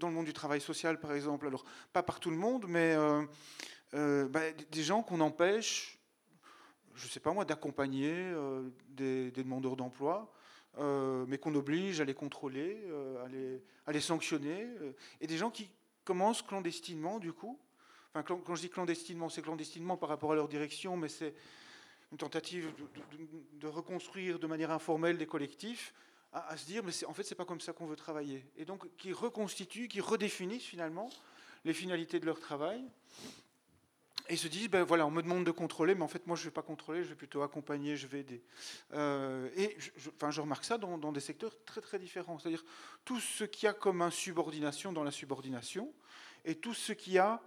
dans le monde du travail social, par exemple. Alors, pas par tout le monde, mais bah, des gens qu'on empêche je ne sais pas moi, d'accompagner euh, des, demandeurs d'emploi, euh, mais qu'on oblige à les contrôler, euh, à, les, sanctionner, et des gens qui commencent clandestinement, du coup. Enfin, quand, je dis clandestinement, c'est clandestinement par rapport à leur direction, mais c'est une tentative de, reconstruire de manière informelle des collectifs, à, se dire, mais en fait, c'est pas comme ça qu'on veut travailler. Et donc, qui reconstituent, qui redéfinissent finalement les finalités de leur travail et se disent, ben voilà, on me demande de contrôler, mais en fait, moi, je ne vais pas contrôler, je vais plutôt accompagner, je vais aider. Euh, et je, enfin, je remarque ça dans, des secteurs très, très différents. C'est-à-dire tout ce qu'il y a comme insubordination dans la subordination, et tout ce qu'il y a,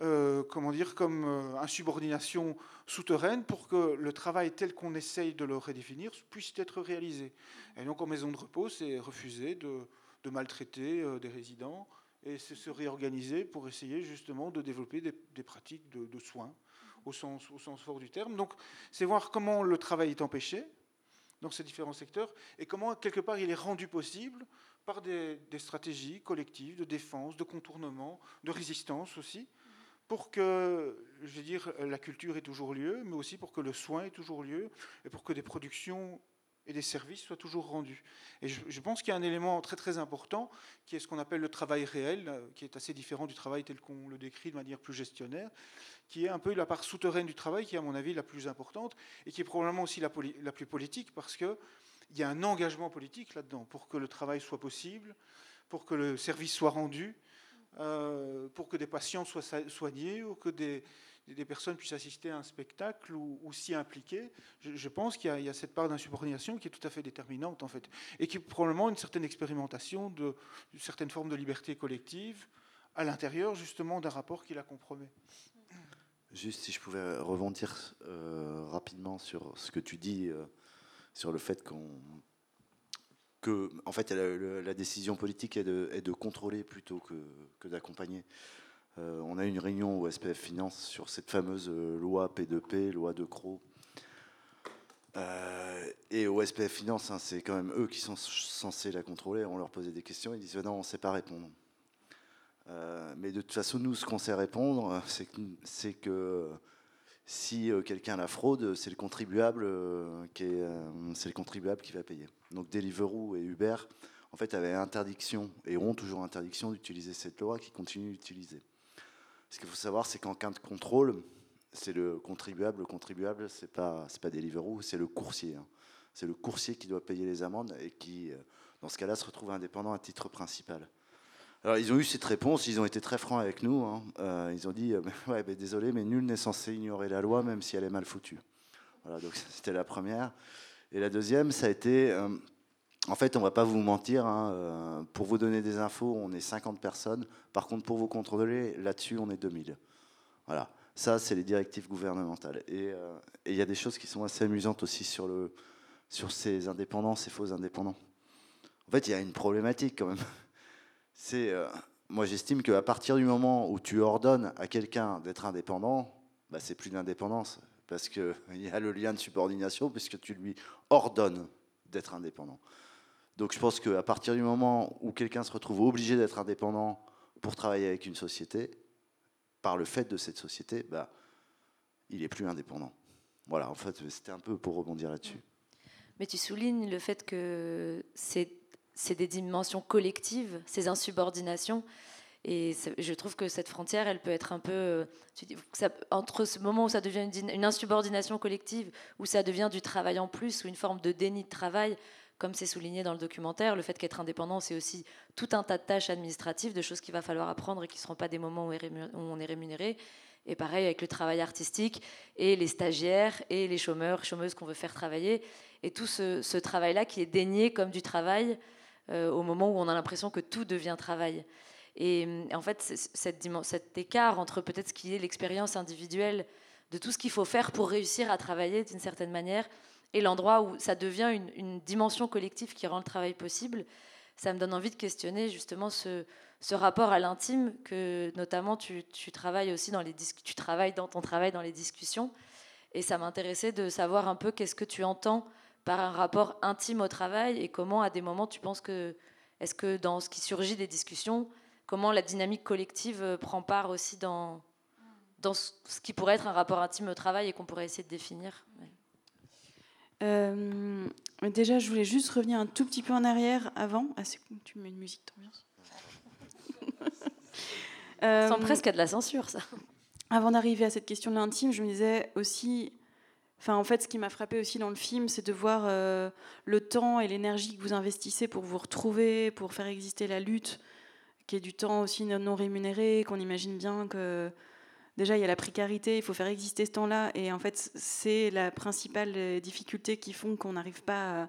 euh, comment dire, comme euh, insubordination souterraine pour que le travail tel qu'on essaye de le redéfinir puisse être réalisé. Et donc, en maison de repos, c'est refuser de, de maltraiter des résidents, et se réorganiser pour essayer justement de développer des, pratiques de, soins au sens, fort du terme. Donc c'est voir comment le travail est empêché dans ces différents secteurs et comment quelque part il est rendu possible par des, stratégies collectives de défense, de contournement, de résistance aussi, pour que, je veux dire, la culture ait toujours lieu, mais aussi pour que le soin ait toujours lieu et pour que des productions et des services soient toujours rendus. Et je, pense qu'il y a un élément très très important qui est ce qu'on appelle le travail réel, euh, qui est assez différent du travail tel qu'on le décrit de manière plus gestionnaire, qui est un peu la part souterraine du travail, qui est à mon avis la plus importante et qui est probablement aussi la, plus politique parce qu'il y a un engagement politique là-dedans pour que le travail soit possible, pour que le service soit rendu, euh, pour que des patients soient soignés ou que des, des personnes puissent assister à un spectacle ou, s'y impliquer, je, pense qu'il y, a cette part d'insubordination qui est tout à fait déterminante en fait, et qui est probablement une certaine expérimentation de, certaines formes de liberté collective à l'intérieur justement d'un rapport qui la compromet. Juste si je pouvais rebondir euh, rapidement sur ce que tu dis, euh, sur le fait qu'on que, en fait, la, décision politique est de, contrôler plutôt que d'accompagner. Euh, on a une réunion au SPF Finance sur cette fameuse euh, loi P2P, loi de Croc. Euh, et au SPF Finance, hein, c'est quand même eux qui sont censés la contrôler. On leur posait des questions, ils disent non, on ne sait pas répondre. mais de toute façon, nous, ce qu'on sait répondre, c'est que, si quelqu'un la fraude, c'est le contribuable qui c'est le contribuable qui va payer. Donc Deliveroo et Uber, en fait, avaient interdiction et ont toujours interdiction d'utiliser cette loi qui continue d'utiliser. Ce qu'il faut savoir, c'est qu'en cas de contrôle, c'est le contribuable. Le contribuable, c'est pas c'est pas Deliveroo, c'est le coursier. Hein. C'est le coursier qui doit payer les amendes et qui, euh, dans ce cas-là, se retrouve indépendant à titre principal. Alors, ils ont eu cette réponse, ils ont été très francs avec nous. Hein. Euh, ils ont dit euh, ouais, désolé, mais nul n'est censé ignorer la loi, même si elle est mal foutue. Voilà, donc c'était la première. Et la deuxième, ça a été en fait, on ne va pas vous mentir, hein, euh, pour vous donner des infos, on est 50 personnes. Par contre, pour vous contrôler, là-dessus, on est 2000. Voilà. Ça, c'est les directives gouvernementales. Euh, et il y a des choses qui sont assez amusantes aussi sur, le, sur ces indépendants, ces faux indépendants. En fait, il y a une problématique quand même. C'est, euh, moi, j'estime qu'à partir du moment où tu ordonnes à quelqu'un d'être indépendant, bah, c'est plus d'indépendance. Parce qu'il y a le lien de subordination, puisque tu lui ordonnes d'être indépendant. Donc je pense qu'à partir du moment où quelqu'un se retrouve obligé d'être indépendant pour travailler avec une société, par le fait de cette société, bah, il est plus indépendant. Voilà, en fait, c'était un peu pour rebondir là-dessus. Mais tu soulignes le fait que c'est des dimensions collectives, ces insubordinations. Et je trouve que cette frontière, elle peut être un peu. Euh, entre ce moment où ça devient une, une, insubordination collective, où ça devient du travail en plus, ou une forme de déni de travail, comme c'est souligné dans le documentaire, le fait qu'être indépendant, c'est aussi tout un tas de tâches administratives, de choses qu'il va falloir apprendre et qui ne seront pas des moments où on est rémunéré. Et pareil avec le travail artistique et les stagiaires et les chômeurs, chômeuses qu'on veut faire travailler. Et tout ce, travail-là qui est dénié comme du travail euh, au moment où on a l'impression que tout devient travail. Et, en fait, cet écart entre peut-être ce qui est l'expérience individuelle de tout ce qu'il faut faire pour réussir à travailler d'une certaine manière et l'endroit où ça devient une, dimension collective qui rend le travail possible, ça me donne envie de questionner justement ce, rapport à l'intime que notamment tu, travailles aussi dans les tu travailles dans ton travail dans les discussions et ça m'intéressait de savoir un peu qu'est-ce que tu entends par un rapport intime au travail et comment à des moments tu penses que est-ce que dans ce qui surgit des discussions comment la dynamique collective euh, prend part aussi dans dans ce qui pourrait être un rapport intime au travail et qu'on pourrait essayer de définir? Euh, déjà, je voulais juste revenir un tout petit peu en arrière avant. Ah, c'est tu mets une musique d'ambiance. euh, Sans presque à de la censure, ça. Avant d'arriver à cette question de l'intime, je me disais aussi. Enfin, en fait, ce qui m'a frappé aussi dans le film, c'est de voir euh, le temps et l'énergie que vous investissez pour vous retrouver, pour faire exister la lutte, qui est du temps aussi non rémunéré, qu'on imagine bien que déjà, il y a la précarité, il faut faire exister ce temps-là. Et en fait, c'est la principale euh, difficulté qui font qu'on n'arrive pas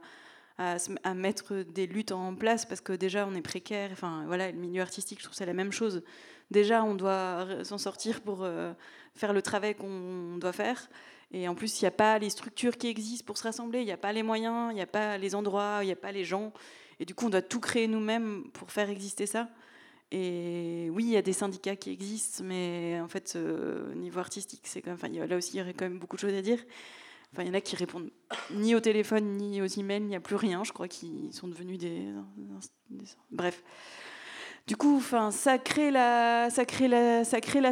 à, mettre des luttes en place parce que déjà, on est précaire. Enfin, voilà, le milieu artistique, je trouve c'est la même chose. Déjà, on doit s'en sortir pour euh, faire le travail qu'on doit faire. Et en plus, il n'y a pas les structures qui existent pour se rassembler, il n'y a pas les moyens, il n'y a pas les endroits, il n'y a pas les gens. Et du coup, on doit tout créer nous-mêmes pour faire exister ça. Et oui, il y a des syndicats qui existent, mais en fait, euh, au niveau artistique, c'est quand même, là aussi, il y aurait quand même beaucoup de choses à dire. Il y en a qui répondent ni au téléphone, ni aux emails, il n'y a plus rien. Je crois qu'ils sont devenus des, Bref. Du coup, ça crée la,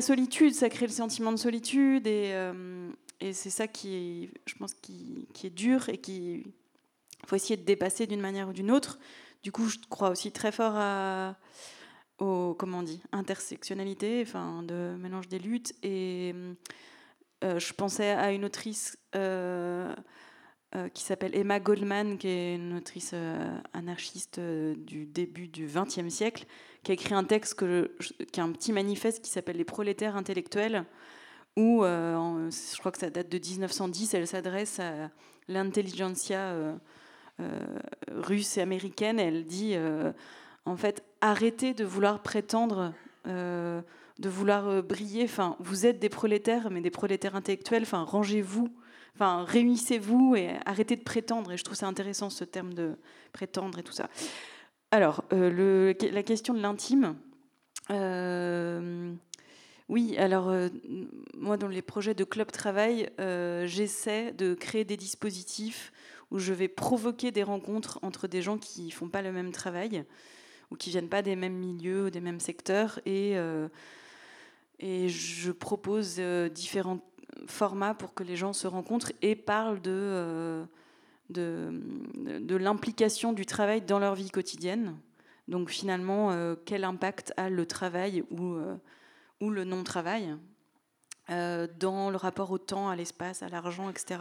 solitude, ça crée le sentiment de solitude, et, euh, c'est ça qui, je pense, qui est dur et qui faut essayer de dépasser d'une manière ou d'une autre. Du coup, je crois aussi très fort à comment on dit, intersectionnalité, enfin, de mélange des luttes. Et euh, je pensais à une autrice euh, euh, qui s'appelle Emma Goldman, qui est une autrice anarchiste du début du XXe siècle, qui a écrit un texte que qui est un petit manifeste qui s'appelle Les prolétaires intellectuels, où je crois que ça date de 1910, elle s'adresse à l'intelligentsia russe et américaine. elle dit en fait, arrêtez de vouloir prétendre, euh, de vouloir euh, briller. Enfin, vous êtes des prolétaires, mais des prolétaires intellectuels. Enfin, rangez-vous, enfin, réunissez-vous et arrêtez de prétendre. Et je trouve ça intéressant ce terme de prétendre et tout ça. Alors, euh, la question de l'intime. oui, alors moi dans les projets de club travail, j'essaie de créer des dispositifs où je vais provoquer des rencontres entre des gens qui font pas le même travail ou qui viennent pas des mêmes milieux, des mêmes secteurs. Et, euh, et je propose euh, différents formats pour que les gens se rencontrent et parlent de, euh, de, de l'implication du travail dans leur vie quotidienne. Donc finalement, quel impact a le travail ou, ou le non-travail dans le rapport au temps, à l'espace, à l'argent, etc.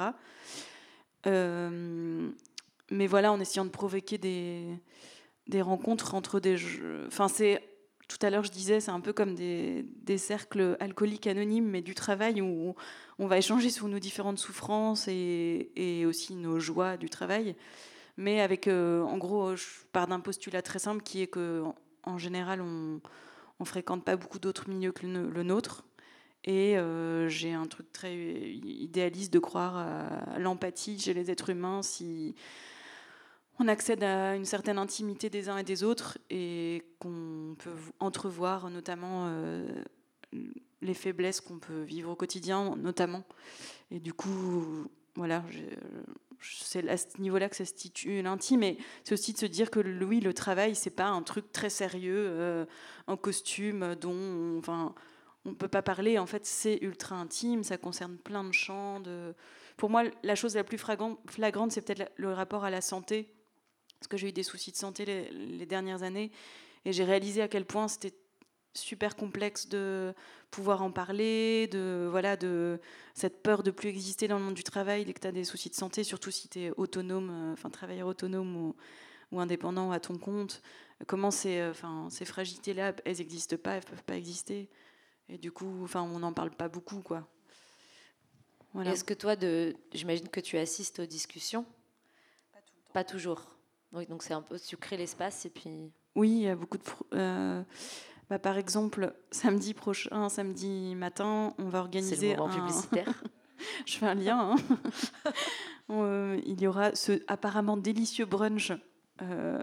mais voilà, en essayant de provoquer des, des rencontres entre des. Enfin, c'est. Tout à l'heure, je disais, c'est un peu comme des, des, cercles alcooliques anonymes, mais du travail où on va échanger sur nos différentes souffrances et, et aussi nos joies du travail. Mais avec, euh, en gros, je pars d'un postulat très simple qui est que, en général, on ne fréquente pas beaucoup d'autres milieux que le, nôtre. Et euh, j'ai un truc très idéaliste de croire à l'empathie chez les êtres humains. Si, on accède à une certaine intimité des uns et des autres et qu'on peut entrevoir notamment euh, les faiblesses qu'on peut vivre au quotidien, notamment. Et du coup, voilà, c'est à ce niveau-là que ça se situe l'intime. Mais c'est aussi de se dire que oui, le travail, c'est pas un truc très sérieux, euh, en costume, dont on, enfin, on peut pas parler. En fait, c'est ultra intime, ça concerne plein de champs. De... Pour moi, la chose la plus flagrante, c'est peut-être le rapport à la santé parce que j'ai eu des soucis de santé les, dernières années, et j'ai réalisé à quel point c'était super complexe de pouvoir en parler, de voilà de cette peur de plus exister dans le monde du travail, dès que tu as des soucis de santé, surtout si tu es autonome, euh, enfin travailleur autonome ou, ou, indépendant à ton compte, comment ces, euh, enfin, ces fragilités-là, elles n'existent pas, elles peuvent pas exister. Et du coup, enfin, on n'en parle pas beaucoup, quoi. Voilà. Est-ce que toi, de, j'imagine que tu assistes aux discussions? Pas, toujours. Oui, donc c'est un peu, tu crées l'espace et puis. Oui, il y a beaucoup de. Euh, bah, par exemple, samedi prochain, samedi matin, on va organiser. C'est le moment un... publicitaire. Je fais un lien. Hein. Euh, il y aura ce apparemment délicieux brunch euh,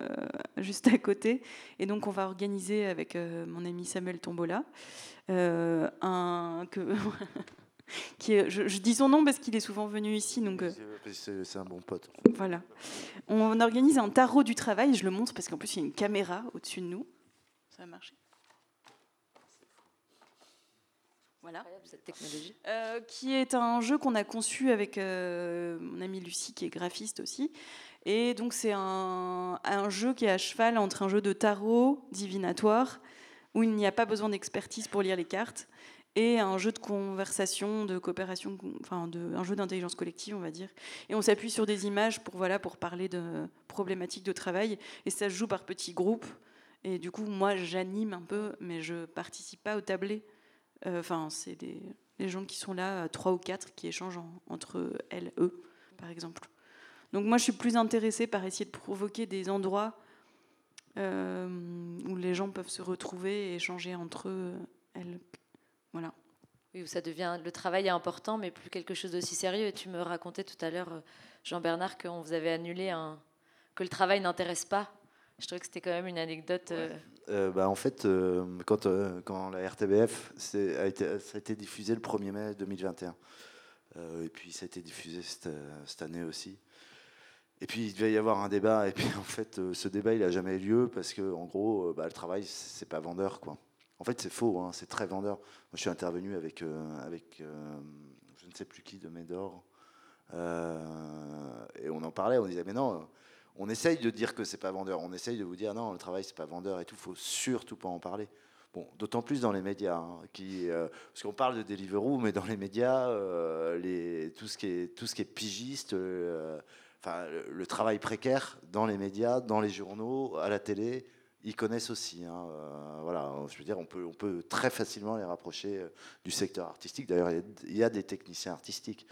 juste à côté. Et donc, on va organiser avec euh, mon ami Samuel Tombola un. Que qui est, je, dis son nom parce qu'il est souvent venu ici. Donc, c'est un bon pote. Voilà. On organise un tarot du travail. Je le montre parce qu'en plus, il y a une caméra au-dessus de nous. Ça va marcher? Voilà. Cette technologie. Euh, qui est un jeu qu'on a conçu avec euh, mon amie Lucie, qui est graphiste aussi. Et donc, c'est un, un, jeu qui est à cheval entre un jeu de tarot divinatoire, où il n'y a pas besoin d'expertise pour lire les cartes, et un jeu de conversation, de coopération, enfin, un jeu d'intelligence collective, on va dire. Et on s'appuie sur des images pour, voilà, pour parler de problématiques de travail. Et ça se joue par petits groupes. Et du coup, moi, j'anime un peu, mais je participe pas au tablé. Euh, enfin, c'est des les gens qui sont là, euh, trois ou quatre, qui échangent entre elles, eux, par exemple. Donc moi, je suis plus intéressée par essayer de provoquer des endroits euh, où les gens peuvent se retrouver et échanger entre elles. Voilà. Oui, où ça devient le travail est important, mais plus quelque chose d'aussi sérieux. Et tu me racontais tout à l'heure, Jean-Bernard, qu'on vous avait annulé un que le travail n'intéresse pas. Je trouvais que c'était quand même une anecdote. Euh, bah, en fait, euh, quand, euh, quand la RTBF a été, ça a été diffusé le 1er mai 2021. et puis ça a été diffusé cette, cette, année aussi. Et puis il devait y avoir un débat. Et puis en fait, ce débat, il n'a jamais eu lieu parce que, en gros, bah, le travail, c'est pas vendeur. Quoi. En fait, c'est faux, hein, c'est très vendeur. Moi, je suis intervenu avec, avec je ne sais plus qui de Médor. et on en parlait, on disait, mais non on essaye de dire que c'est pas vendeur. On essaye de vous dire non, le travail c'est pas vendeur et tout. Faut surtout pas en parler. Bon, d'autant plus dans les médias, hein, euh, parce qu'on parle de Deliveroo, mais dans les médias, euh, tout ce qui est tout ce qui est pigiste, euh, enfin le, travail précaire dans les médias, dans les journaux, à la télé, ils connaissent aussi. Hein, voilà, je veux dire, on peut très facilement les rapprocher du secteur artistique. D'ailleurs, il y a des techniciens artistiques.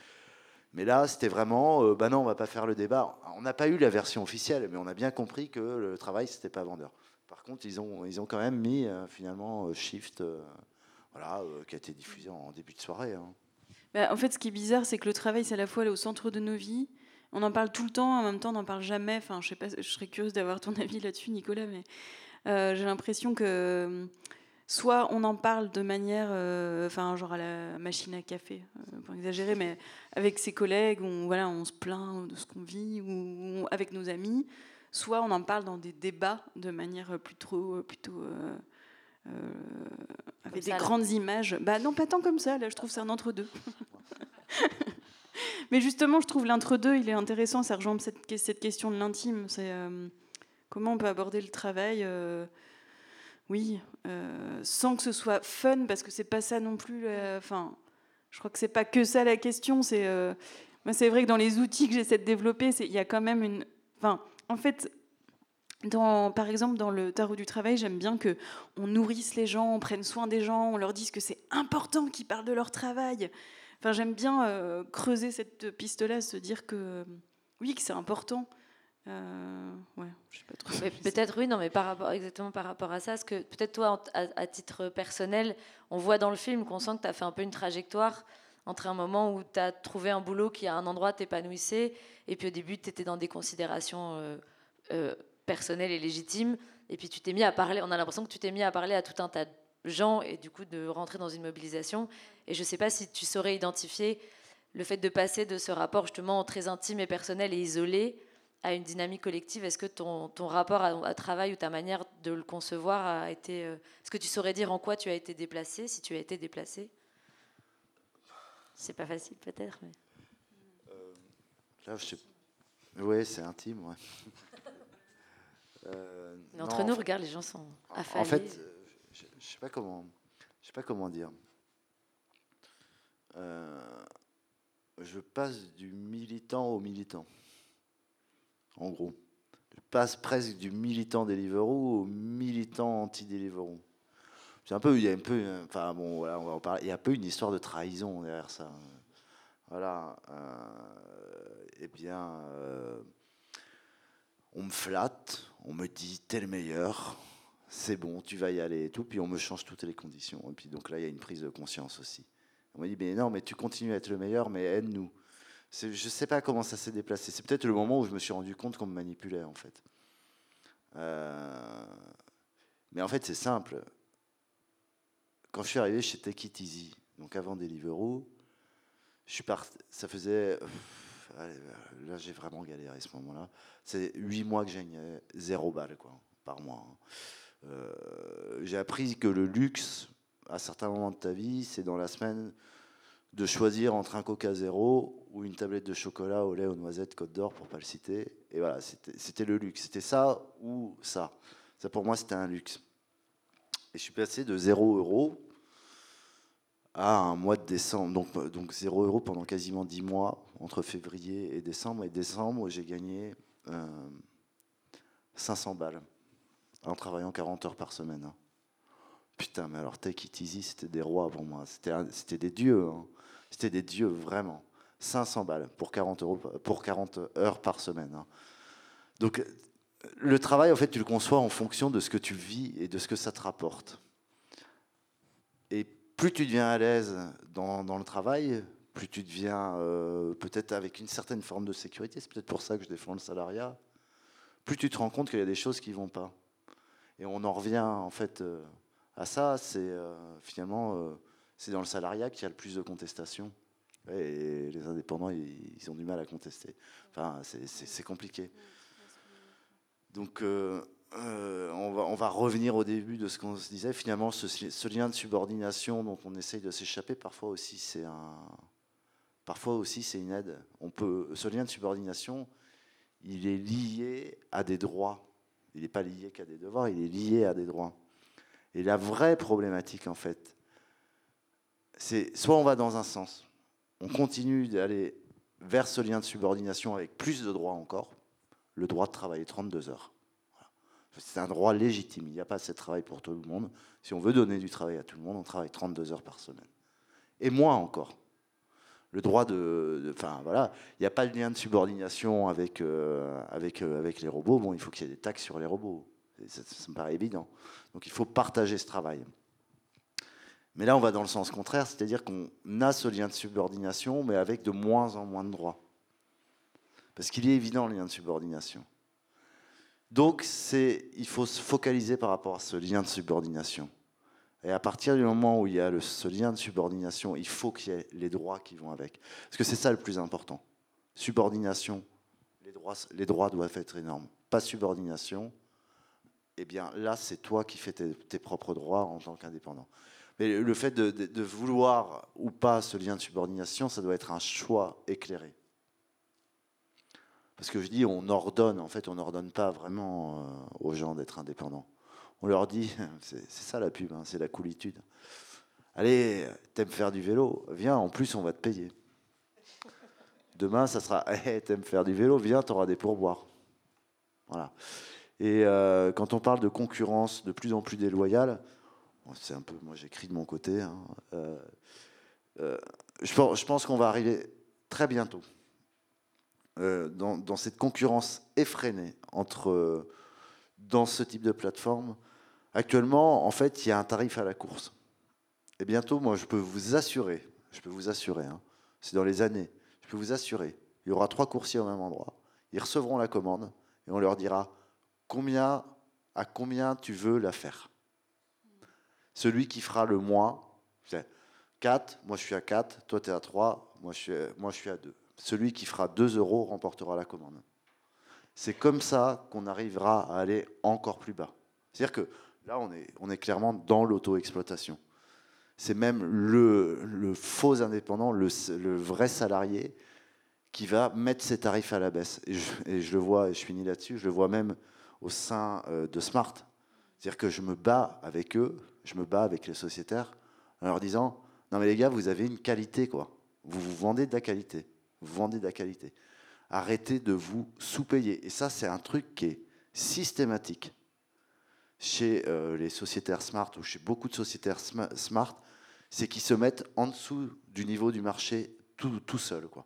Mais là, c'était vraiment, euh, bah non, on va pas faire le débat. On n'a pas eu la version officielle, mais on a bien compris que le travail, c'était pas vendeur. Par contre, ils ont, ils ont quand même mis euh, finalement euh, Shift, voilà, qui a été diffusé en début de soirée. Hein. Bah, en fait, ce qui est bizarre, c'est que le travail, c'est à la fois au centre de nos vies. On en parle tout le temps, en même temps, on n'en parle jamais. Enfin, je sais pas, je serais curieuse d'avoir ton avis là-dessus, Nicolas, mais j'ai l'impression que soit on en parle de manière, euh, enfin genre à la machine à café, euh, pour exagérer, mais avec ses collègues, on, voilà, on se plaint de ce qu'on vit, ou, avec nos amis, soit on en parle dans des débats de manière plutôt, plutôt euh, avec des grandes images. Bah non, pas tant comme ça. Là, je trouve c'est un entre deux. mais justement, je trouve l'entre-deux, il est intéressant. Ça rejoint cette, cette question de l'intime. C'est comment on peut aborder le travail oui, euh, sans que ce soit fun, parce que c'est pas ça non plus. Enfin, je crois que c'est pas que ça la question. C'est, euh, c'est vrai que dans les outils que j'essaie de développer, il y a quand même une. Enfin, en fait, dans, par exemple, dans le tarot du travail, j'aime bien que on nourrisse les gens, on prenne soin des gens, on leur dise que c'est important qu'ils parlent de leur travail. Enfin, j'aime bien euh, creuser cette piste-là, se dire que oui, que c'est important. Euh, ouais, je sais pas trop. Peut-être oui, non, mais par rapport, exactement par rapport à ça, parce que peut-être toi, à, titre personnel, on voit dans le film qu'on sent que tu as fait un peu une trajectoire entre un moment où tu as trouvé un boulot qui à un endroit t'épanouissait, et puis au début tu étais dans des considérations euh, euh, personnelles et légitimes, et puis tu t'es mis à parler, on a l'impression que tu t'es mis à parler à tout un tas de gens, et du coup de rentrer dans une mobilisation, et je sais pas si tu saurais identifier le fait de passer de ce rapport justement très intime et personnel et isolé à une dynamique collective Est-ce que ton, ton rapport à, travail ou ta manière de le concevoir a été... Euh, est-ce que tu saurais dire en quoi tu as été déplacé, si tu as été déplacé? C'est pas facile peut-être, mais... Euh, là, je sais... Oui, c'est intime, ouais. euh, entre nous, regarde, les gens sont affalés. En fait, je, je sais pas comment, je sais pas comment dire. Je passe du militant au militant. En gros, je passe presque du militant Deliveroo au militant anti-Deliveroo. C'est un peu, il y a un peu, enfin bon, voilà, on va en parler. Il y a un peu une histoire de trahison derrière ça. Voilà. Euh, eh bien, euh, on me flatte, on me dit t'es le meilleur, c'est bon, tu vas y aller et tout, puis on me change toutes les conditions. Et puis donc là, il y a une prise de conscience aussi. On m'a dit mais non, mais tu continues à être le meilleur, mais aide-nous. Je ne sais pas comment ça s'est déplacé. C'est peut-être le moment où je me suis rendu compte qu'on me manipulait en fait. Euh, mais en fait, c'est simple. Quand je suis arrivé chez Take It Easy, donc avant Deliveroo, je ça faisait. Là, j'ai vraiment galéré à ce moment-là. C'est huit mois que j'ai zéro balle quoi, par mois. Hein. Euh, j'ai appris que le luxe, à certains moments de ta vie, c'est dans la semaine de choisir entre un Coca Zéro ou une tablette de chocolat au lait aux noisettes Côte d'Or, pour pas le citer. Et voilà, c'était le luxe. C'était ça ou ça. Ça, pour moi, c'était un luxe. Et je suis passé de 0 euros à un mois de décembre. Donc, donc 0 euros pendant quasiment 10 mois, entre février et décembre. Et décembre, j'ai gagné 500 euh, balles en travaillant 40 heures par semaine. Hein. Putain, mais alors Take It Easy, c'était des rois pour moi. C'était des dieux. Hein. C'était des dieux, vraiment. 500 balles pour 40, euros, pour 40 heures par semaine. Hein. Donc, le travail, en fait, tu le conçois en fonction de ce que tu vis et de ce que ça te rapporte. Et plus tu deviens à l'aise dans, dans, le travail, plus tu deviens euh, peut-être avec une certaine forme de sécurité, c'est peut-être pour ça que je défends le salariat, plus tu te rends compte qu'il y a des choses qui vont pas. Et on en revient en fait euh, à ça, c'est euh, finalement c'est dans le salariat qu'il y a le plus de contestations. Et les indépendants, ils, ont du mal à contester. Enfin, c'est compliqué. Donc, euh, euh, on, va, revenir au début de ce qu'on se disait. Finalement, ce, lien de subordination dont on essaye de s'échapper, parfois aussi, c'est un, parfois aussi, c'est une aide. On peut, ce lien de subordination, il est lié à des droits. Il n'est pas lié qu'à des devoirs, il est lié à des droits. Et la vraie problématique, en fait, c'est soit on va dans un sens, on continue d'aller vers ce lien de subordination avec plus de droits encore, le droit de travailler 32 heures. C'est un droit légitime, il n'y a pas assez de travail pour tout le monde. Si on veut donner du travail à tout le monde, on travaille 32 heures par semaine. Et moins encore. Le droit de... Enfin voilà, il n'y a pas de lien de subordination avec, euh, euh, avec les robots. Bon, il faut qu'il y ait des taxes sur les robots. ça me paraît évident. Donc il faut partager ce travail. Mais là, on va dans le sens contraire, c'est-à-dire qu'on a ce lien de subordination, mais avec de moins en moins de droits. Parce qu'il est évident le lien de subordination. Donc, il faut se focaliser par rapport à ce lien de subordination. Et à partir du moment où il y a ce lien de subordination, il faut qu'il y ait les droits qui vont avec. Parce que c'est ça le plus important. Subordination, les droits, doivent être énormes. Pas subordination, eh bien là, c'est toi qui fais tes propres droits en tant qu'indépendant. Mais le fait de, vouloir ou pas ce lien de subordination, ça doit être un choix éclairé. Parce que je dis, on ordonne, en fait, on n'ordonne pas vraiment euh, aux gens d'être indépendants. On leur dit, c'est ça la pub, hein, c'est la coolitude. Allez, t'aimes faire du vélo, viens, en plus on va te payer. Demain, ça sera, hey, t'aimes faire du vélo, viens, t'auras des pourboires. Voilà. Et euh, quand on parle de concurrence de plus en plus déloyale, c'est un peu, moi j'écris de mon côté. Hein. Euh, euh, je pense, qu'on va arriver très bientôt euh, dans, cette concurrence effrénée entre dans ce type de plateforme. Actuellement, en fait, il y a un tarif à la course. Et bientôt, moi, je peux vous assurer, je peux vous assurer, hein, c'est dans les années, je peux vous assurer, il y aura trois coursiers au même endroit. Ils recevront la commande et on leur dira combien, à combien tu veux la faire. Celui qui fera le moins, c'est 4, moi je suis à 4, toi tu es à 3, moi je, suis, à 2. Celui qui fera 2 euros remportera la commande. C'est comme ça qu'on arrivera à aller encore plus bas. C'est-à-dire que là, on est, clairement dans l'auto-exploitation. C'est même le, faux indépendant, le, le, vrai salarié qui va mettre ses tarifs à la baisse. Et je, et je le vois, et je finis là-dessus, je le vois même au sein euh, de Smart. C'est-à-dire que je me bats avec eux je me bats avec les sociétaires en leur disant Non, mais les gars, vous avez une qualité, quoi. Vous vous vendez de la qualité. Vous vendez de la qualité. Arrêtez de vous sous-payer. Et ça, c'est un truc qui est systématique chez euh, les sociétaires smart ou chez beaucoup de sociétaires smart, c'est qu'ils se mettent en dessous du niveau du marché tout, tout seul. Quoi.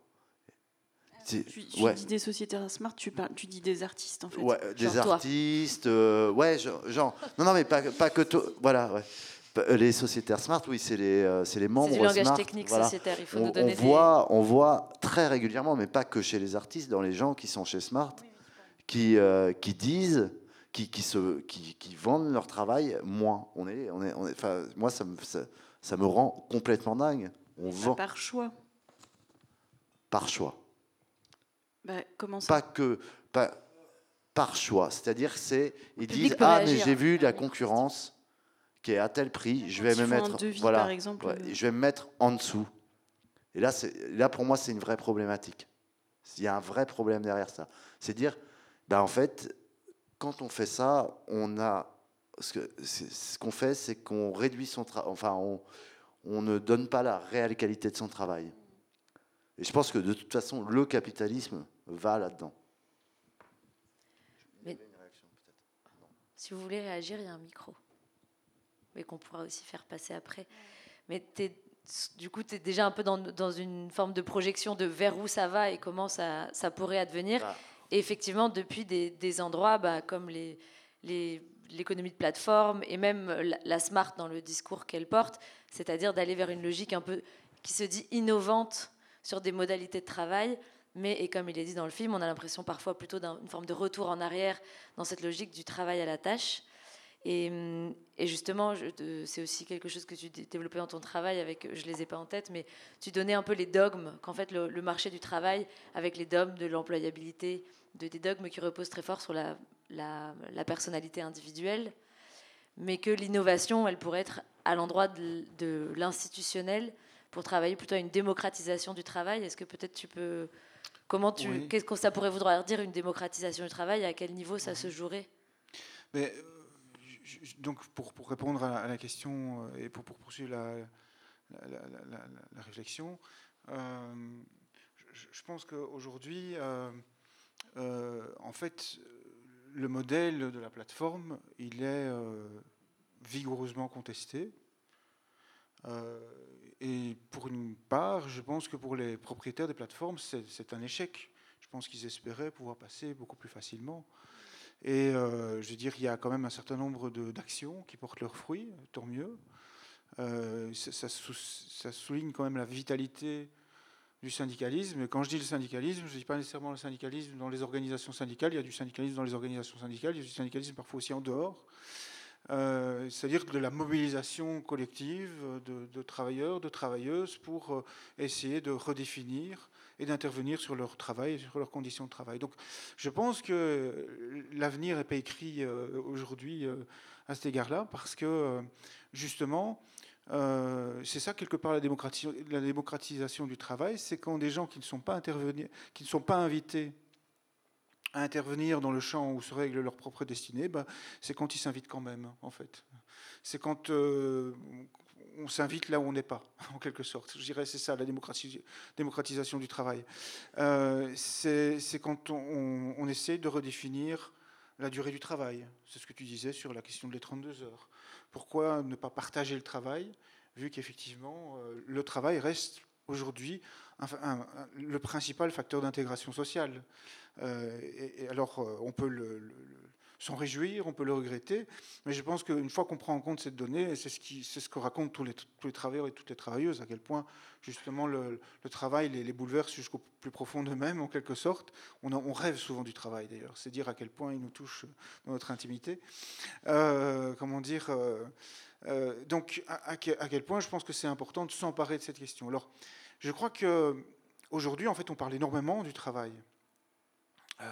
Tu, dis des sociétaires smart, tu, parles, tu dis des artistes en fait. Ouais, des artistes, euh, ouais, genre, Non, non, mais pas, pas que toi. Voilà, ouais. Euh, les sociétaires smart, oui, c'est les, euh, c'est les membres C'est du langage smart. technique sociétaire, il faut on, nous donner on voit, on voit très régulièrement, mais pas que chez les artistes, dans les gens qui sont chez Smart, qui, qui disent, qui, qui, se, qui, qui, vendent leur travail moins. On est, on est, on est, moi, ça me, ça, ça me rend complètement dingue. On vend. Par choix. Par choix. Bah, comment ça Pas que pas, par choix. C'est-à-dire, c'est ils disent ah mais j'ai vu la concurrence qui est à tel prix, je vais me mettre voilà, par exemple, ouais, je vais me mettre en dessous. Et là, là pour moi, c'est une vraie problématique. Il y a un vrai problème derrière ça. C'est dire, ben en fait, quand on fait ça, on a ce qu'on fait, c'est qu'on réduit son travail, enfin, on, on ne donne pas la réelle qualité de son travail. Et je pense que de toute façon, le capitalisme va là-dedans. si vous voulez réagir, il y a un micro. Mais qu'on pourra aussi faire passer après. Mais du coup, tu es déjà un peu dans, dans, une forme de projection de vers où ça va et comment ça, ça pourrait advenir. Bah. Et effectivement, depuis des, des endroits bah, comme les, les l'économie de plateforme et même la, smart dans le discours qu'elle porte, c'est-à-dire d'aller vers une logique un peu qui se dit innovante sur des modalités de travail, mais et comme il est dit dans le film, on a l'impression parfois plutôt d'une forme de retour en arrière dans cette logique du travail à la tâche. Et, justement, c'est aussi quelque chose que tu développais dans ton travail avec, je les ai pas en tête, mais tu donnais un peu les dogmes qu'en fait le, marché du travail, avec les dogmes de l'employabilité, de, des dogmes qui reposent très fort sur la la, personnalité individuelle, mais que l'innovation, elle pourrait être à l'endroit de, l'institutionnel pour travailler plutôt à une démocratisation du travail. Est-ce que peut-être tu peux... Comment tu... Qu'est-ce que ça pourrait vouloir dire une démocratisation du travail? À quel niveau ça se jouerait? Mais, euh, Donc pour, pour, répondre à la, question euh, et pour, pour poursuivre la, la, réflexion, euh, je, pense qu'aujourd'hui, en fait, le modèle de la plateforme, il est vigoureusement contesté. Euh, et pour une part, je pense que pour les propriétaires des plateformes, c'est un échec. Je pense qu'ils espéraient pouvoir passer beaucoup plus facilement. Et euh, je veux dire, il y a quand même un certain nombre d'actions qui portent leurs fruits, tant mieux. ça, ça, souligne quand même la vitalité du syndicalisme. quand je dis le syndicalisme, je ne dis pas nécessairement le syndicalisme dans les organisations syndicales. Il y a du syndicalisme dans les organisations syndicales, il y a du syndicalisme parfois aussi en dehors. Euh, c'est-à-dire de la mobilisation collective de, travailleurs, de travailleuses pour euh, essayer de redéfinir et d'intervenir sur leur travail, sur leurs conditions de travail. Donc je pense que l'avenir n'est pas écrit euh, aujourd'hui à cet égard-là, parce que justement, euh, c'est ça quelque part la la démocratisation du travail, c'est quand des gens qui ne sont pas qui ne sont pas invités à intervenir dans le champ où se règle leur propre destinée, bah, c'est quand ils s'invitent quand même, en fait. C'est quand euh, on s'invite là où on n'est pas, en quelque sorte. Je dirais c'est ça la démocratisation du travail. Euh, c'est quand on, essaie de redéfinir la durée du travail. C'est ce que tu disais sur la question des 32 heures. Pourquoi ne pas partager le travail, vu qu'effectivement, euh, le travail reste aujourd'hui le principal facteur d'intégration sociale? Euh, et, alors, euh, on peut s'en réjouir, on peut le regretter, mais je pense qu'une fois qu'on prend en compte cette donnée, c'est ce, c'est ce que racontent tous les, travailleurs et toutes les travailleuses, à quel point justement le, travail les, bouleverse jusqu'au plus profond d'eux-mêmes, en quelque sorte. On, rêve souvent du travail d'ailleurs, c'est dire à quel point il nous touche dans notre intimité. Euh, comment dire Donc à, à, quel point je pense que c'est important de s'emparer de cette question. Alors je crois que aujourd'hui en fait on parle énormément du travail. Euh,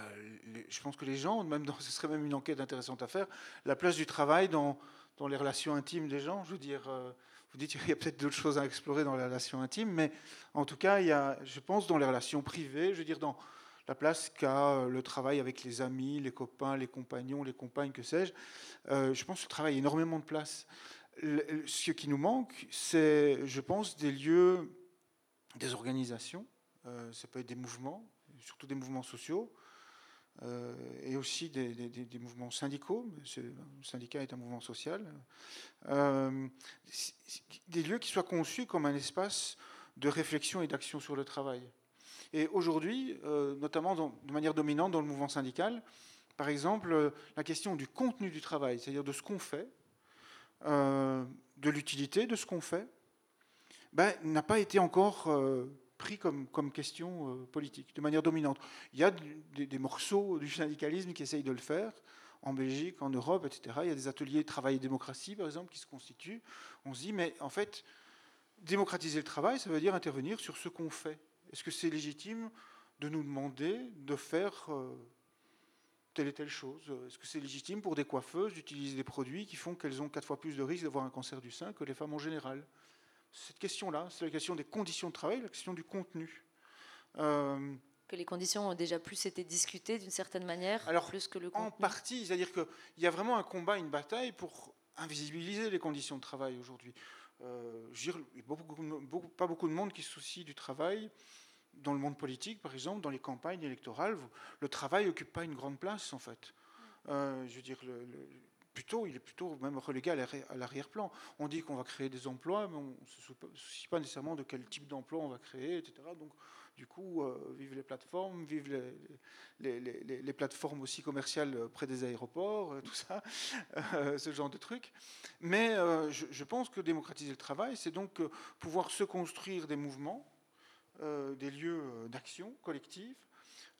je pense que les gens, même ce serait même une enquête intéressante à faire, la place du travail dans, dans les relations intimes des gens. Je veux dire, euh, vous dites qu'il y a peut-être d'autres choses à explorer dans les relations intimes, mais en tout cas, il y a, je pense, dans les relations privées, je veux dire, dans la place qu'a euh, le travail avec les amis, les copains, les compagnons, les compagnes, que sais-je, je pense que le travail a énormément de place. ce qui nous manque, c'est, je pense, des lieux, des organisations, ça peut être des mouvements, surtout des mouvements sociaux, euh, et aussi des, mouvements syndicaux. Le syndicat est un mouvement social. Euh, des lieux qui soient conçus comme un espace de réflexion et d'action sur le travail. Et aujourd'hui, notamment de manière dominante dans le mouvement syndical, par exemple, la question du contenu du travail, c'est-à-dire de ce qu'on fait, euh, de l'utilité de ce qu'on fait, ben, n'a pas été encore euh, pris comme, question euh, politique, de manière dominante. Il y a des, morceaux du syndicalisme qui essayent de le faire, en Belgique, en Europe, etc. Il y a des ateliers travail et démocratie, par exemple, qui se constituent. On se dit, mais en fait, démocratiser le travail, ça veut dire intervenir sur ce qu'on fait. Est-ce que c'est légitime de nous demander de faire telle et telle chose? Est-ce que c'est légitime pour des coiffeuses d'utiliser des produits qui font qu'elles ont quatre fois plus de risques d'avoir un cancer du sein que les femmes en général? Cette question-là, c'est la question des conditions de travail, la question du contenu. Euh, que les conditions ont déjà plus été discutées d'une certaine manière, alors, plus que le contenu. En partie, c'est-à-dire qu'il y a vraiment un combat, une bataille pour invisibiliser les conditions de travail aujourd'hui. Euh, il n'y a pas beaucoup de monde qui se soucie du travail dans le monde politique, par exemple, dans les campagnes électorales, le travail n'occupe pas une grande place, en fait. Euh, je veux dire, le, plutôt, il est plutôt même relégué à l'arrière-plan. On dit qu'on va créer des emplois, mais on ne se soucie pas nécessairement de quel type d'emploi on va créer, etc. Donc, du coup, euh, vive les plateformes, vive les, les, les, plateformes aussi commerciales près des aéroports, euh, tout ça, ce genre de trucs. Mais je, je, pense que démocratiser le travail, c'est donc pouvoir se construire des mouvements euh, des lieux euh, d'action collective euh,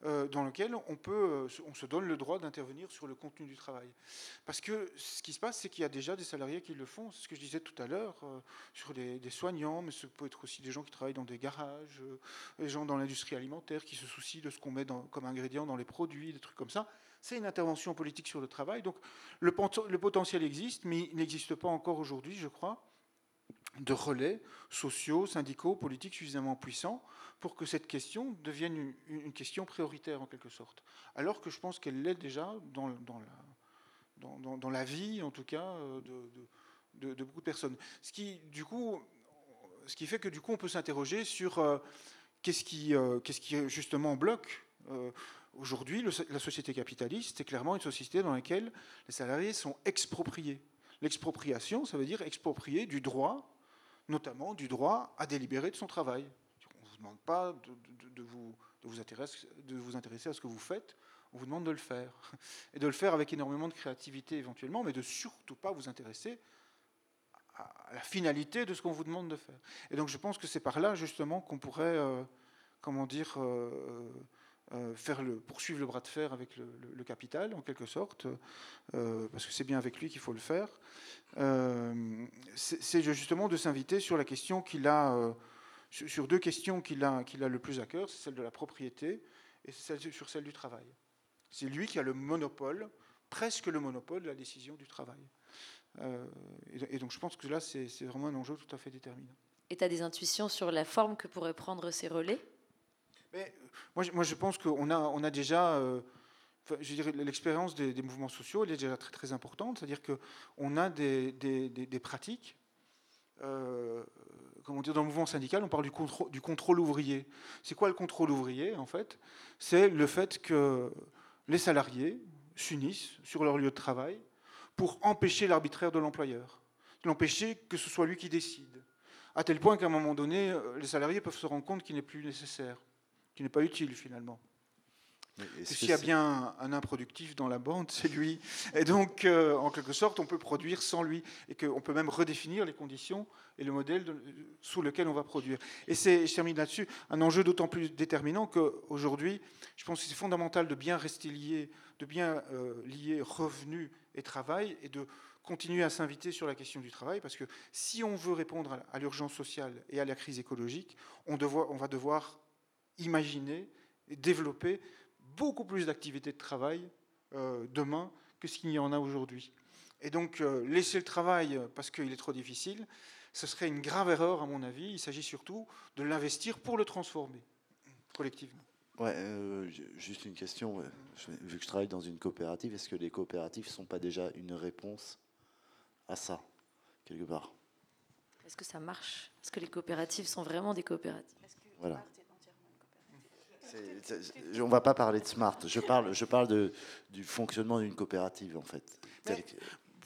dans lesquels on, peut, on se donne le droit d'intervenir sur le contenu du travail. Parce que ce qui se passe, c'est qu'il y a déjà des salariés qui le font. C'est ce que je disais tout à l'heure sur des, soignants, mais ce peut être aussi des gens qui travaillent dans des garages, des gens dans l'industrie alimentaire qui se soucient de ce qu'on met comme ingrédient dans les produits, des trucs comme ça. C'est une intervention politique sur le travail. Donc le, le potentiel existe, mais il n'existe pas encore aujourd'hui, je crois de relais sociaux, syndicaux, politiques suffisamment puissants pour que cette question devienne une, question prioritaire en quelque sorte. Alors que je pense qu'elle l'est déjà dans, la, vie, en tout cas, euh, de, beaucoup de personnes. Ce qui, fait que du coup, on peut s'interroger sur euh, qu'est-ce qui, euh, qu'est-ce qui justement bloque. Aujourd'hui, la société capitaliste est clairement une société dans laquelle les salariés sont expropriés. L'expropriation, ça veut dire exproprier du droit notamment du droit à délibérer de son travail. Vous demande pas de, vous, vous intéresser, de vous intéresser à ce que vous faites, on vous demande de le faire. Et de le faire avec énormément de créativité éventuellement, mais de surtout pas vous intéresser à la finalité de ce qu'on vous demande de faire. Et donc je pense que c'est par là justement qu'on pourrait, euh, comment dire, euh, euh, faire le, poursuivre le bras de fer avec le, capital, en quelque sorte, parce que c'est bien avec lui qu'il faut le faire, c'est justement de s'inviter sur la question qu'il a, sur deux questions qu'il a, le plus à cœur, c'est celle de la propriété et celle, sur celle du travail. C'est lui qui a le monopole, presque le monopole de la décision du travail. Et, et, donc je pense que là, c'est vraiment un enjeu tout à fait déterminant. Et tu as des intuitions sur la forme que pourraient prendre ces relais? Mais moi, moi, je pense qu'on a, on a déjà, euh, je dirais, l'expérience des, mouvements sociaux, elle est déjà très, très importante. C'est-à-dire qu'on a des, des, des pratiques. Euh, comment dire, dans le mouvement syndical, on parle du contrôle, du contrôle ouvrier. C'est quoi le contrôle ouvrier, en fait? C'est le fait que les salariés s'unissent sur leur lieu de travail pour empêcher l'arbitraire de l'employeur, l'empêcher que ce soit lui qui décide. À tel point qu'à un moment donné, euh, les salariés peuvent se rendre compte qu'il n'est plus nécessaire qui n'est pas utile finalement. S'il y a bien un, improductif dans la bande, c'est lui. Et donc, euh, en quelque sorte, on peut produire sans lui. Et qu'on peut même redéfinir les conditions et le modèle sous lequel on va produire. Et c'est, je termine là-dessus, un enjeu d'autant plus déterminant qu'aujourd'hui, je pense que c'est fondamental de bien rester lié, de bien euh, lier revenu et travail, et de continuer à s'inviter sur la question du travail, parce que si on veut répondre à l'urgence sociale et à la crise écologique, on, on va devoir imaginer et développer beaucoup plus d'activités de travail euh, demain que ce qu'il y en a aujourd'hui. Et donc, euh, laisser le travail parce qu'il est trop difficile, ce serait une grave erreur, à mon avis. Il s'agit surtout de l'investir pour le transformer collectivement. Ouais, euh, juste une question. Vu que je travaille dans une coopérative, est-ce que les coopératives ne sont pas déjà une réponse à ça quelque part? Est-ce que ça marche? Est-ce que les coopératives sont vraiment des coopératives? Voilà. On ne va pas parler de smart. Je parle, je parle de, du fonctionnement d'une coopérative, en fait.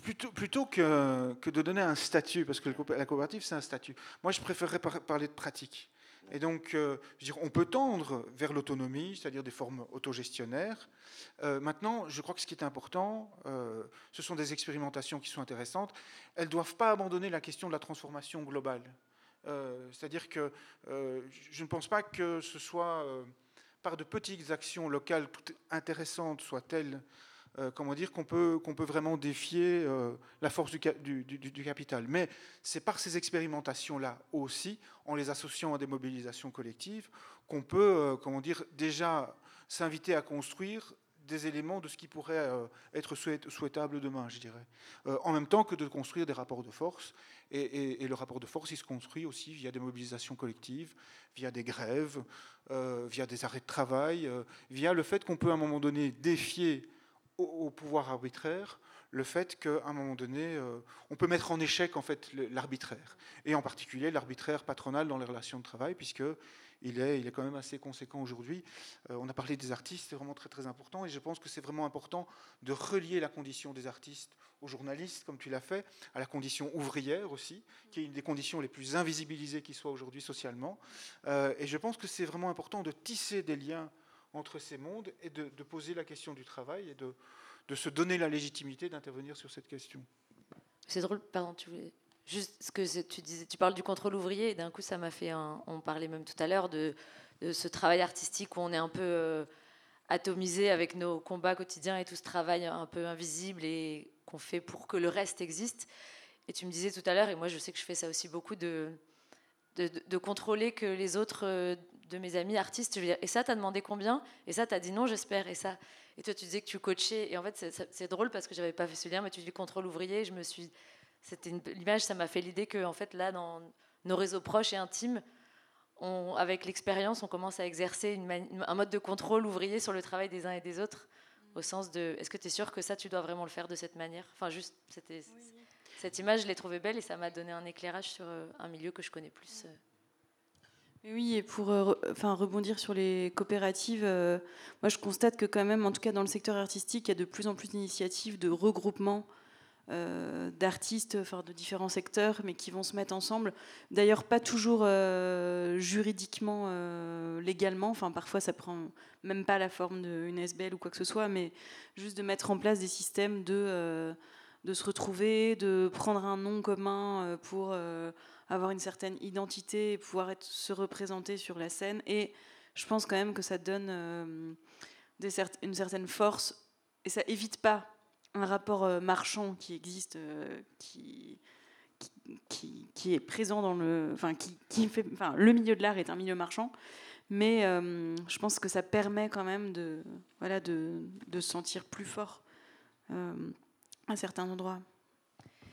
Plutôt, plutôt que, que, de donner un statut, parce que la coopérative, c'est un statut, moi, je préférerais parler de pratique. Et donc, euh, je on peut tendre vers l'autonomie, c'est-à-dire des formes autogestionnaires. Euh, maintenant, je crois que ce qui est important, euh, ce sont des expérimentations qui sont intéressantes. Elles ne doivent pas abandonner la question de la transformation globale. c'est-à-dire que je ne pense pas que ce soit par de petites actions locales toutes intéressantes soient-elles euh, comment dire, qu'on peut, vraiment défier euh, la force du, du, capital. Mais c'est par ces expérimentations-là aussi, en les associant à des mobilisations collectives, qu'on peut, euh, comment dire, déjà s'inviter à construire des éléments de ce qui pourrait être souhaitable demain, je dirais. en même temps que de construire des rapports de force. Et, le rapport de force, il se construit aussi via des mobilisations collectives, via des grèves, via des arrêts de travail, via le fait qu'on peut à un moment donné défier au, pouvoir arbitraire le fait qu'à un moment donné, euh, on peut mettre en échec en fait l'arbitraire, et en particulier l'arbitraire patronal dans les relations de travail, puisque il est, il est quand même assez conséquent aujourd'hui. Euh, on a parlé des artistes, c'est vraiment très très important, et je pense que c'est vraiment important de relier la condition des artistes aux journalistes, comme tu l'as fait, à la condition ouvrière aussi, qui est une des conditions les plus invisibilisées qui soit aujourd'hui socialement. Euh, et je pense que c'est vraiment important de tisser des liens entre ces mondes et de, poser la question du travail et de, de se donner la légitimité d'intervenir sur cette question. C'est drôle, pardon, tu voulais juste ce que tu disais, tu parles du contrôle ouvrier et d'un coup ça m'a fait un, on parlait même tout à l'heure de, ce travail artistique où on est un peu euh, atomisé avec nos combats quotidiens et tout ce travail un peu invisible et qu'on fait pour que le reste existe. Et tu me disais tout à l'heure, et moi je sais que je fais ça aussi beaucoup, de, de, contrôler que les autres euh, de mes amis artistes, et ça, t'as demandé combien? Et ça, t'as dit non, j'espère. Et ça, et toi, tu disais que tu coachais. Et en fait, c'est drôle parce que j'avais pas fait ce lien, mais tu dis contrôle ouvrier. Je me suis, c'était l'image, ça m'a fait l'idée que en fait, là, dans nos réseaux proches et intimes, on, avec l'expérience, on commence à exercer une un mode de contrôle ouvrier sur le travail des uns et des autres, au sens de, est-ce que tu es sûr que ça, tu dois vraiment le faire de cette manière? Enfin, juste, c'était cette image, je l'ai trouvée belle et ça m'a donné un éclairage sur euh, un milieu que je connais plus. Euh. Oui, et pour euh, enfin, rebondir sur les coopératives, moi je constate que quand même, en tout cas dans le secteur artistique, il y a de plus en plus d'initiatives de regroupement d'artistes enfin, de différents secteurs, mais qui vont se mettre ensemble. D'ailleurs, pas toujours juridiquement, légalement, enfin parfois ça prend même pas la forme d'une SBL ou quoi que ce soit, mais juste de mettre en place des systèmes de, de se retrouver, de prendre un nom commun pour avoir une certaine identité et pouvoir se représenter sur la scène. Et je pense quand même que ça donne euh, une certaine force et ça évite pas un rapport euh, marchand qui existe, euh, qui, qui, qui, est présent dans le. Enfin, qui, qui fait, enfin, le milieu de l'art est un milieu marchand, mais je pense que ça permet quand même de, voilà, de, de se sentir plus fort à certains endroits.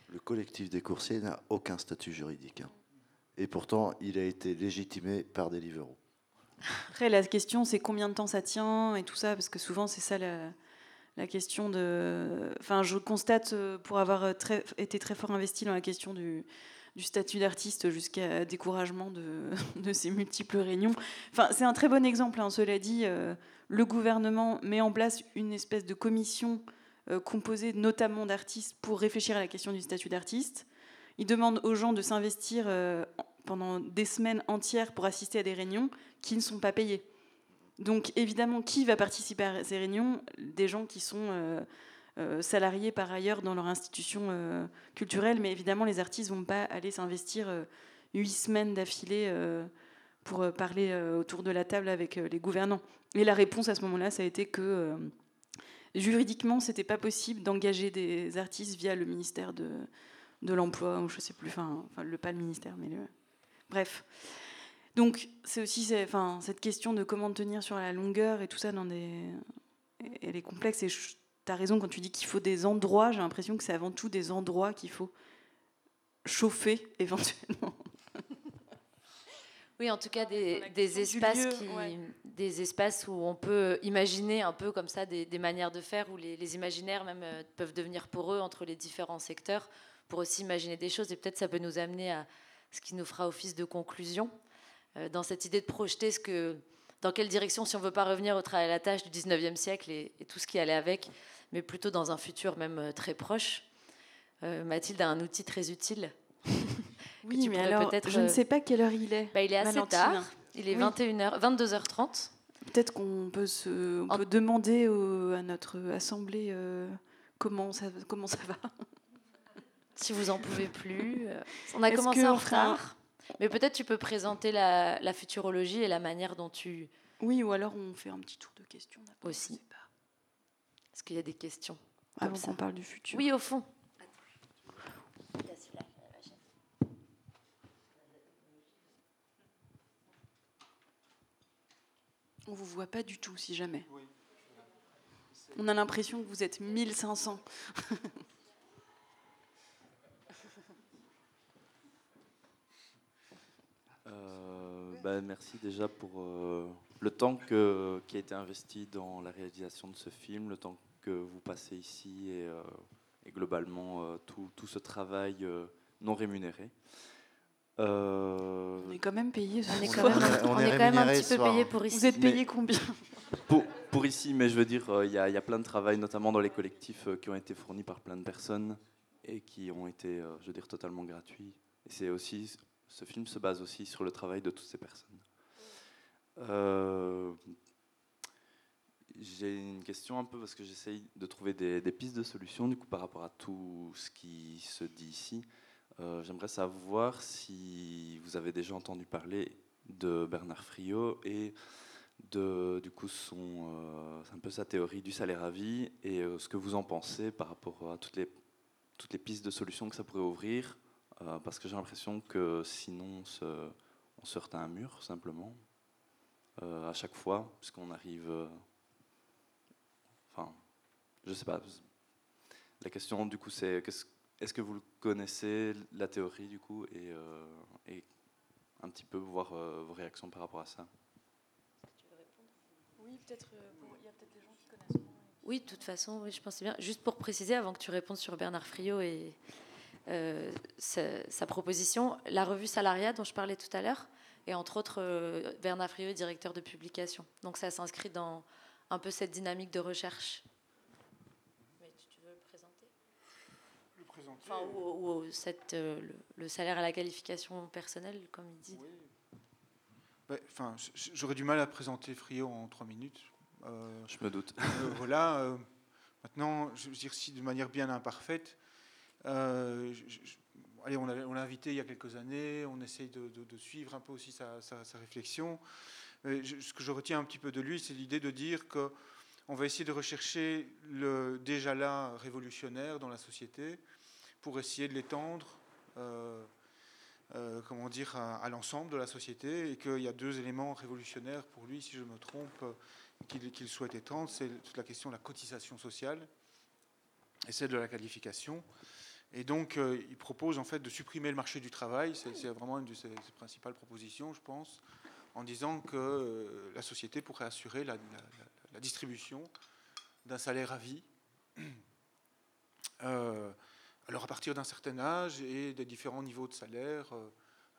Le collectif des coursiers n'a aucun statut juridique. Hein. Et pourtant, il a été légitimé par Deliveroo. Après, la question, c'est combien de temps ça tient et tout ça, parce que souvent, c'est ça la, question de. Enfin, je constate, euh, pour avoir très, été très fort investi dans la question du, statut d'artiste jusqu'à découragement de, ces multiples réunions. Enfin, c'est un très bon exemple, hein, cela dit. Euh, le gouvernement met en place une espèce de commission euh, composé notamment d'artistes pour réfléchir à la question du statut d'artiste. Il demande aux gens de s'investir euh, pendant des semaines entières pour assister à des réunions qui ne sont pas payées. Donc évidemment, qui va participer à ces réunions? Des gens qui sont euh, salariés par ailleurs dans leur institution culturelle, mais évidemment, les artistes ne vont pas aller s'investir huit semaines d'affilée pour parler autour de la table avec les gouvernants. Et la réponse à ce moment-là, ça a été que juridiquement, c'était pas possible d'engager des artistes via le ministère de, de l'emploi, ou je sais plus, enfin, le pas le ministère, mais le. Bref. Donc, c'est aussi enfin, cette question de comment tenir sur la longueur et tout ça dans des. Elle est complexe et tu as raison quand tu dis qu'il faut des endroits. J'ai l'impression que c'est avant tout des endroits qu'il faut chauffer éventuellement. Oui, en tout cas, des, espaces qui, des espaces où on peut imaginer un peu comme ça des, manières de faire, où les, imaginaires même euh, peuvent devenir pour eux entre les différents secteurs, pour aussi imaginer des choses. Et peut-être ça peut nous amener à ce qui nous fera office de conclusion, dans cette idée de projeter ce que, dans quelle direction, si on ne veut pas revenir au travail à la tâche du 19e siècle et, tout ce qui allait avec, mais plutôt dans un futur même euh, très proche. Euh, Mathilde a un outil très utile. oui, mais alors, je ne sais pas quelle heure il est. Bah, il est assez tard. Il est 21h, 22h30. Peut-être qu'on peut, se, on peut demander à notre assemblée comment, ça, comment ça va. Si vous en pouvez plus. On a commencé en retard. Mais peut-être tu peux présenter la, futurologie et la manière dont tu. Oui, ou alors on fait un petit tour de questions. Aussi. Est-ce qu'il y a des questions Avant qu'on parle du futur. Oui, au fond. On vous voit pas du tout, si jamais. On a l'impression que vous êtes 1500. Bah, merci déjà pour euh, le temps que, qui a été investi dans la réalisation de ce film, le temps que vous passez ici et, euh, globalement euh, tout, tout, ce travail non rémunéré. On est quand même payé. On est quand même, on est, quand même un petit peu payé pour ici. Vous êtes payé combien pour, pour, ici, mais je veux dire, il y, y, a plein de travail, notamment dans les collectifs qui ont été fournis par plein de personnes et qui ont été, je veux dire, totalement gratuits. Et c'est aussi ce film se base aussi sur le travail de toutes ces personnes. Euh, j'ai une question un peu parce que j'essaye de trouver des, pistes de solutions du coup par rapport à tout ce qui se dit ici. Euh, j'aimerais savoir si vous avez déjà entendu parler de Bernard Friot et de du coup son euh, un peu sa théorie du salaire à vie et ce que vous en pensez par rapport à toutes les toutes les pistes de solutions que ça pourrait ouvrir euh, parce que j'ai l'impression que sinon on se, heurte à un mur simplement euh, à chaque fois, puisqu'on arrive. Euh, enfin, je sais pas. La question du coup c'est est-ce que vous connaissez la théorie du coup et, et un petit peu voir vos réactions par rapport à ça? Oui, peut-être. Il y a peut-être des gens qui connaissent. Oui, de toute façon, oui, je pensais bien. Juste pour préciser, avant que tu répondes sur Bernard Friot et, euh, sa, proposition. La revue Salariat dont je parlais tout à l'heure, et entre autres euh, Bernard Friot, directeur de publication. Donc ça s'inscrit dans un peu cette dynamique de recherche. Mais tu veux le présenter? Le présenter enfin, ou, cette, euh, le, salaire à la qualification personnelle, comme il dit. Oui. enfin, j'aurais du mal à présenter Friot en trois minutes. je me doute. voilà. maintenant, je veux dire, si de manière bien imparfaite, euh, allez, on l'a invité il y a quelques années, on essaye de, suivre un peu aussi sa, réflexion. ce que je retiens un petit peu de lui, c'est l'idée de dire qu'on va essayer de rechercher le déjà là révolutionnaire dans la société pour essayer de l'étendre. Euh, euh, comment dire, à, l'ensemble de la société, et qu'il y a deux éléments révolutionnaires pour lui, si je me trompe, qu'il souhaite étendre, c'est toute la question de la cotisation sociale et celle de la qualification. Et donc, euh, il propose en fait de supprimer le marché du travail. C'est vraiment une de ses, principales propositions, je pense, en disant que euh, la société pourrait assurer la, distribution d'un salaire à vie. Euh, alors, à partir d'un certain âge et des différents niveaux de salaire,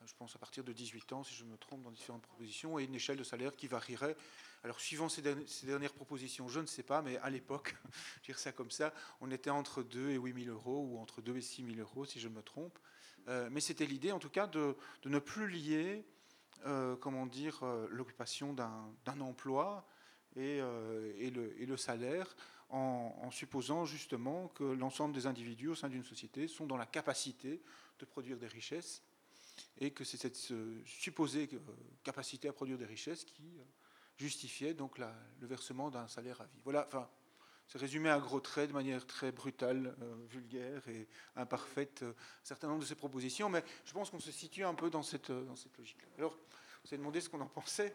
je pense à partir de 18 ans, si je me trompe, dans différentes propositions, et une échelle de salaire qui varierait alors, suivant ces, dernières propositions, je ne sais pas, mais à l'époque, dire ça comme ça, on était entre 2 et 8 000 euros, ou entre 2 et 6 000 euros, si je me trompe. Euh, mais c'était l'idée, en tout cas, de, ne plus lier, euh, comment dire, euh, l'occupation d'un emploi et, le, salaire, en, supposant justement que l'ensemble des individus au sein d'une société sont dans la capacité de produire des richesses, et que c'est cette supposée capacité à produire des richesses qui justifiait donc le versement d'un salaire à vie. Voilà, enfin, c'est résumé à gros traits de manière très brutale, euh, vulgaire et imparfaite euh, un certain nombre de ces propositions, mais je pense qu'on se situe un peu dans cette, euh, dans cette logique-là. Alors, vous avez demandé ce qu'on en pensait.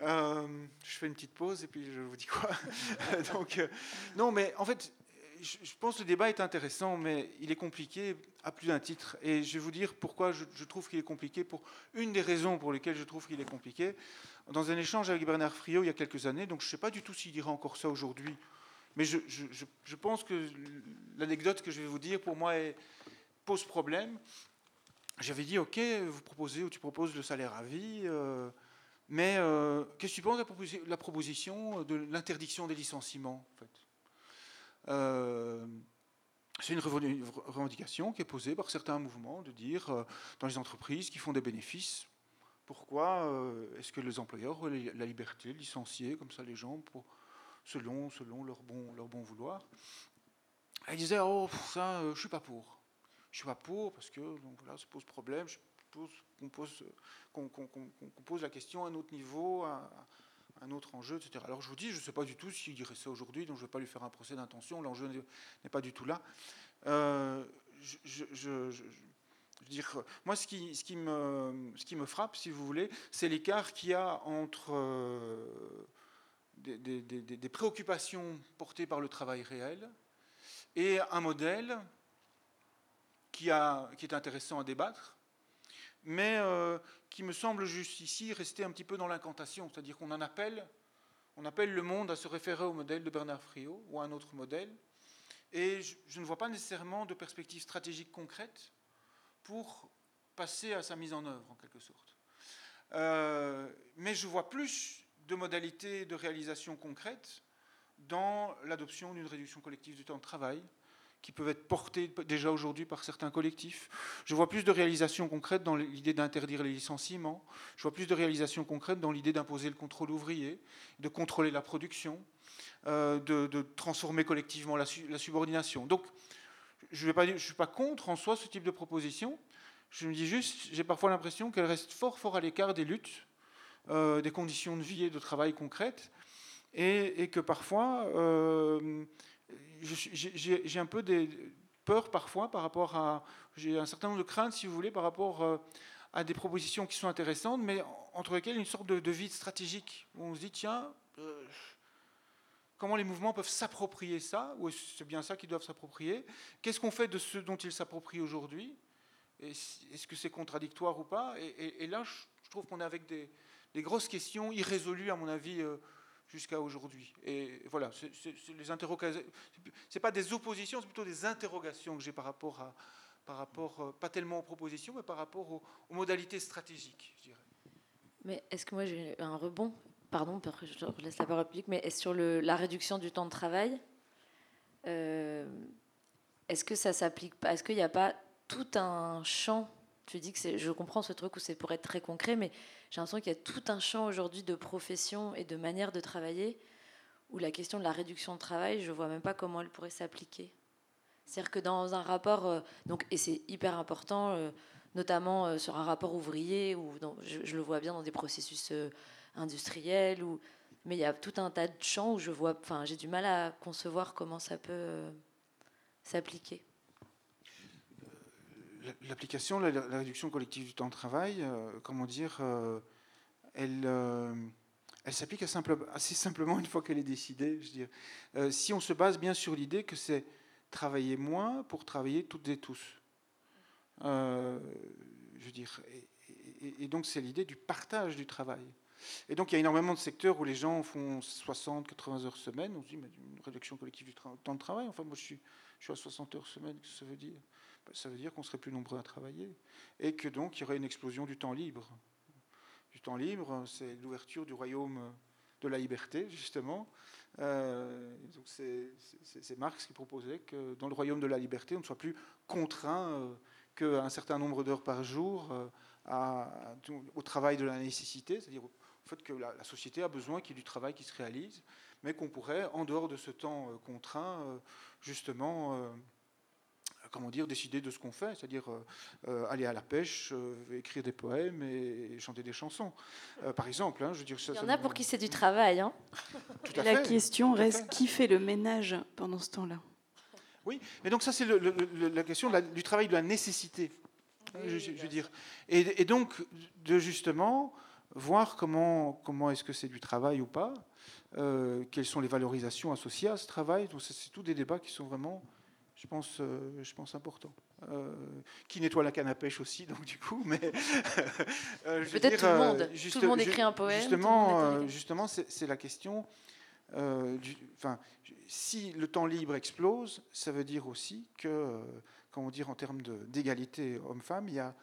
je fais une petite pause et puis je vous dis quoi. donc, non, mais en fait, je pense que le débat est intéressant, mais il est compliqué à plus d'un titre. Et je vais vous dire pourquoi je, trouve qu'il est compliqué, pour une des raisons pour lesquelles je trouve qu'il est compliqué. Dans un échange avec Bernard Friot il y a quelques années, donc je ne sais pas du tout s'il dira encore ça aujourd'hui, mais je, pense que l'anecdote que je vais vous dire, pour moi, pose problème, j'avais dit, OK, vous proposez ou tu proposes le salaire à vie, euh, mais euh, qu'est-ce que tu penses de la proposition de l'interdiction des licenciements en fait? Euh, c'est une revendication qui est posée par certains mouvements de dire dans les entreprises qui font des bénéfices, pourquoi est-ce que les employeurs ont la liberté de licencier comme ça les gens selon, selon leur, bon, leur bon vouloir? Ils disaient, oh, ça, je ne suis pas pour. Je ne suis pas pour parce que voilà, ça pose problème. Je qu'on pose, qu'on, pose la question à un autre niveau, un autre enjeu, etc. Alors je vous dis, je ne sais pas du tout s'il dirait ça aujourd'hui, donc je ne vais pas lui faire un procès d'intention. L'enjeu n'est pas du tout là. Euh, je, dire, moi, ce qui, me, ce qui me frappe, si vous voulez, c'est l'écart qu'il y a entre euh, des, préoccupations portées par le travail réel et un modèle qui est intéressant à débattre, mais euh, qui me semble juste ici rester un petit peu dans l'incantation, c'est-à-dire qu'on en appelle, on appelle le monde à se référer au modèle de Bernard Friot ou à un autre modèle, et je, ne vois pas nécessairement de perspective stratégique concrète pour passer à sa mise en œuvre, en quelque sorte. Euh, mais je vois plus de modalités de réalisation concrètes dans l'adoption d'une réduction collective du temps de travail, qui peuvent être portés déjà aujourd'hui par certains collectifs. Je vois plus de réalisations concrètes dans l'idée d'interdire les licenciements. Je vois plus de réalisations concrètes dans l'idée d'imposer le contrôle ouvrier, de contrôler la production, euh, de, transformer collectivement la, subordination. Donc, je ne suis pas contre en soi ce type de proposition. Je me dis juste, j'ai parfois l'impression qu'elle reste fort, fort à l'écart des luttes, euh, des conditions de vie et de travail concrètes, et, que parfois, euh, j'ai un peu des peurs parfois par rapport à. J'ai un certain nombre de craintes, si vous voulez, par rapport euh, à des propositions qui sont intéressantes, mais entre lesquelles une sorte de, vide stratégique, où on se dit, tiens, euh, comment les mouvements peuvent s'approprier ça, ou c'est bien ça qu'ils doivent s'approprier? Qu'est-ce qu'on fait de ce dont ils s'approprient aujourd'hui? Est-ce que c'est contradictoire ou pas? Et, là, je, trouve qu'on est avec des, grosses questions irrésolues, à mon avis. Euh, jusqu'à aujourd'hui. Et voilà, c'est pas des oppositions, c'est plutôt des interrogations que j'ai par rapport à, par rapport, euh, pas tellement aux propositions, mais par rapport aux, modalités stratégiques, je dirais. Mais est-ce que moi j'ai un rebond? Pardon, je laisse la parole publique, mais est-ce sur le, la réduction du temps de travail euh, Est-ce que ça s'applique Est-ce qu'il n'y a pas tout un champ Tu dis que je comprends ce truc où c'est pour être très concret, mais j'ai l'impression qu'il y a tout un champ aujourd'hui de profession et de manière de travailler où la question de la réduction de travail, je vois même pas comment elle pourrait s'appliquer. C'est-à-dire que dans un rapport, euh, donc, et c'est hyper important, euh, notamment euh, sur un rapport ouvrier, ou je, le vois bien dans des processus industriels, mais il y a tout un tas de champs où je vois, enfin, j'ai du mal à concevoir comment ça peut s'appliquer l'application, la, la, réduction collective du temps de travail, euh, comment dire, euh, elle, euh, elle s'applique assez simplement une fois qu'elle est décidée. Je veux dire. si on se base bien sur l'idée que c'est travailler moins pour travailler toutes et tous. je veux dire, et, donc c'est l'idée du partage du travail. Et donc il y a énormément de secteurs où les gens font 60, 80 heures semaine. On se dit, mais une réduction collective du temps de travail. Enfin, moi je suis, je suis à 60 heures semaine, qu'est-ce que ça veut dire? Ça veut dire qu'on serait plus nombreux à travailler et que donc il y aurait une explosion du temps libre. Du temps libre, c'est l'ouverture du royaume de la liberté, justement. Euh, c'est Marx qui proposait que dans le royaume de la liberté, on ne soit plus contraint euh, qu'un certain nombre d'heures par jour euh, au travail de la nécessité, c'est-à-dire au fait que la, la, société a besoin qu'il y ait du travail qui se réalise, mais qu'on pourrait, en dehors de ce temps contraint, justement comment dire, décider de ce qu'on fait, c'est-à-dire euh, euh, aller à la pêche, euh, écrire des poèmes et, chanter des chansons, par exemple. Hein, je veux dire, Il y en a pour qui c'est du travail. Hein. la question reste qui fait le ménage pendant ce temps-là? Oui, mais donc ça c'est la question du travail de la nécessité, je, veux dire. Et, donc de justement voir comment, comment est-ce que c'est du travail ou pas, quelles sont les valorisations associées à ce travail. Donc c'est tous des débats qui sont vraiment je pense, euh, je pense important. Euh, qui nettoie la canne à pêche aussi, donc du coup, mais euh, peut-être tout le monde. tout le monde écrit un poème. Justement, justement, c'est la question. Du, enfin, si le temps libre explose, ça veut dire aussi que comment dire, en termes d'égalité homme-femme, il y a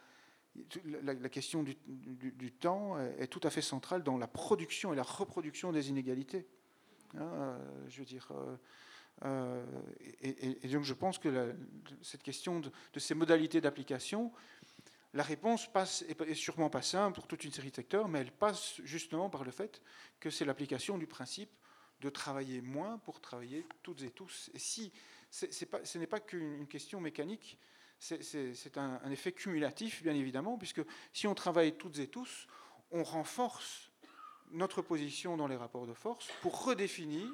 la, question du, temps est, tout à fait centrale dans la production et la reproduction des inégalités. Hein, euh, je veux dire, euh, euh, et, donc je pense que cette question de, ces modalités d'application, la réponse passe, est sûrement pas simple pour toute une série de secteurs, mais elle passe justement par le fait que c'est l'application du principe de travailler moins pour travailler toutes et tous. Et si ce n'est pas qu'une question mécanique, c'est un, effet cumulatif, bien évidemment, puisque si on travaille toutes et tous, on renforce notre position dans les rapports de force pour redéfinir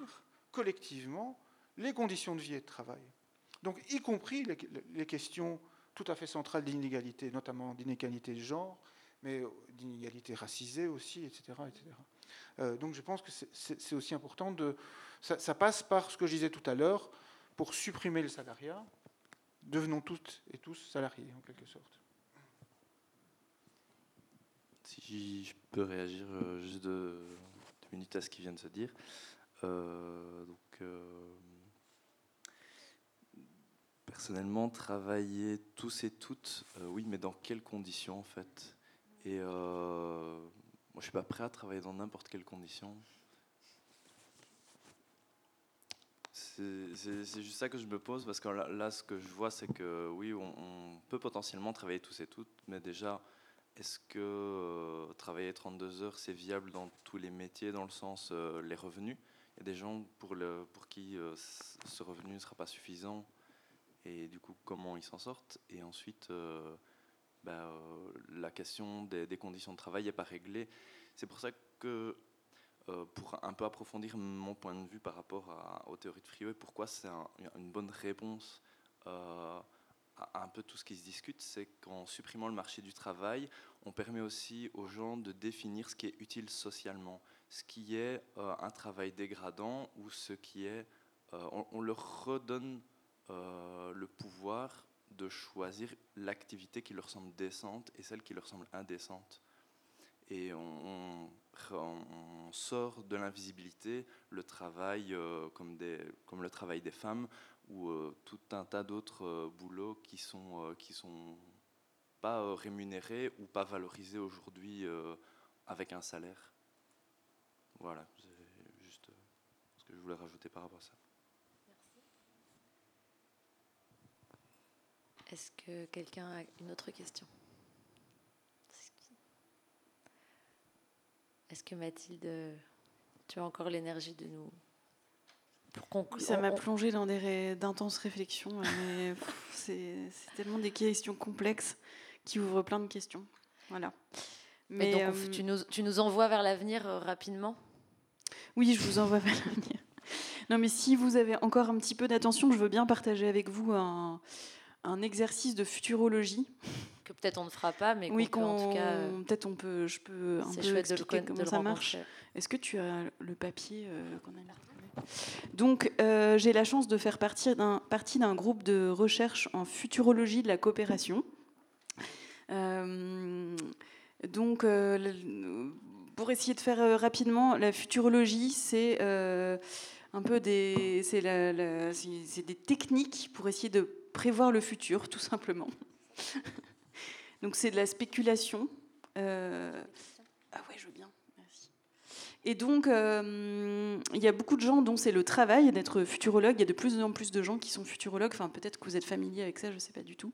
collectivement les conditions de vie et de travail. Donc, y compris les, questions tout à fait centrales d'inégalité, notamment d'inégalité de genre, mais d'inégalité racisée aussi, etc. etc. Euh, donc, je pense que c'est aussi important de. Ça, passe par ce que je disais tout à l'heure, pour supprimer le salariat, devenons toutes et tous salariés, en quelque sorte. Si je peux réagir euh, juste deux, minutes à ce qui vient de se dire. Euh, donc, personnellement, travailler tous et toutes, oui, mais dans quelles conditions en fait? Et moi, je suis pas prêt à travailler dans n'importe quelles conditions. C'est juste ça que je me pose parce que là, ce que je vois, c'est que oui, on, peut potentiellement travailler tous et toutes, mais déjà, est-ce que euh, travailler 32 heures, c'est viable dans tous les métiers, dans le sens euh, les revenus? Il y a des gens pour, pour qui euh, ce revenu ne sera pas suffisant et du coup, comment ils s'en sortent? Et ensuite, bah, la question des, conditions de travail n'est pas réglée. C'est pour ça que euh, pour un peu approfondir mon point de vue par rapport à, aux théories de Friot et pourquoi c'est une bonne réponse euh, à, un peu tout ce qui se discute, c'est qu'en supprimant le marché du travail, on permet aussi aux gens de définir ce qui est utile socialement, ce qui est euh, un travail dégradant ou ce qui est... On, on, leur redonne le pouvoir de choisir l'activité qui leur semble décente et celle qui leur semble indécente. Et on sort de l'invisibilité le travail euh, comme, des, comme le travail des femmes ou euh, tout un tas d'autres euh, boulots qui sont, qui sont pas rémunérés ou pas valorisés aujourd'hui avec un salaire. Voilà, c'est juste ce que je voulais rajouter par rapport à ça. Est-ce que quelqu'un a une autre question? Est-ce que Mathilde, tu as encore l'énergie de nous pour conclure Ça m'a plongé dans d'intenses réflexions, mais c'est tellement des questions complexes qui ouvrent plein de questions. Voilà. Mais donc, euh, tu, nous, tu, nous, envoies vers l'avenir euh, rapidement? Oui, je vous envoie vers l'avenir. Non, mais si vous avez encore un petit peu d'attention, je veux bien partager avec vous un, un exercice de futurologie que peut-être on ne fera pas, mais oui, en tout cas, euh, peut-être on peut, je peux un peu expliquer comment ça marche. Est-ce que tu as le papier euh, qu'on a Donc, euh, j'ai la chance de faire partie d'un partie d'un groupe de recherche en futurologie de la coopération. donc, pour essayer de faire rapidement, la futurologie, c'est un peu des, c'est des techniques pour essayer de prévoir le futur, tout simplement. Donc c'est de la spéculation. Euh, ah ouais, je veux bien. Et donc, euh, il y a beaucoup de gens dont c'est le travail d'être futurologue. Il y a de plus en plus de gens qui sont futurologues. Enfin, peut-être que vous êtes familier avec ça, je ne sais pas du tout.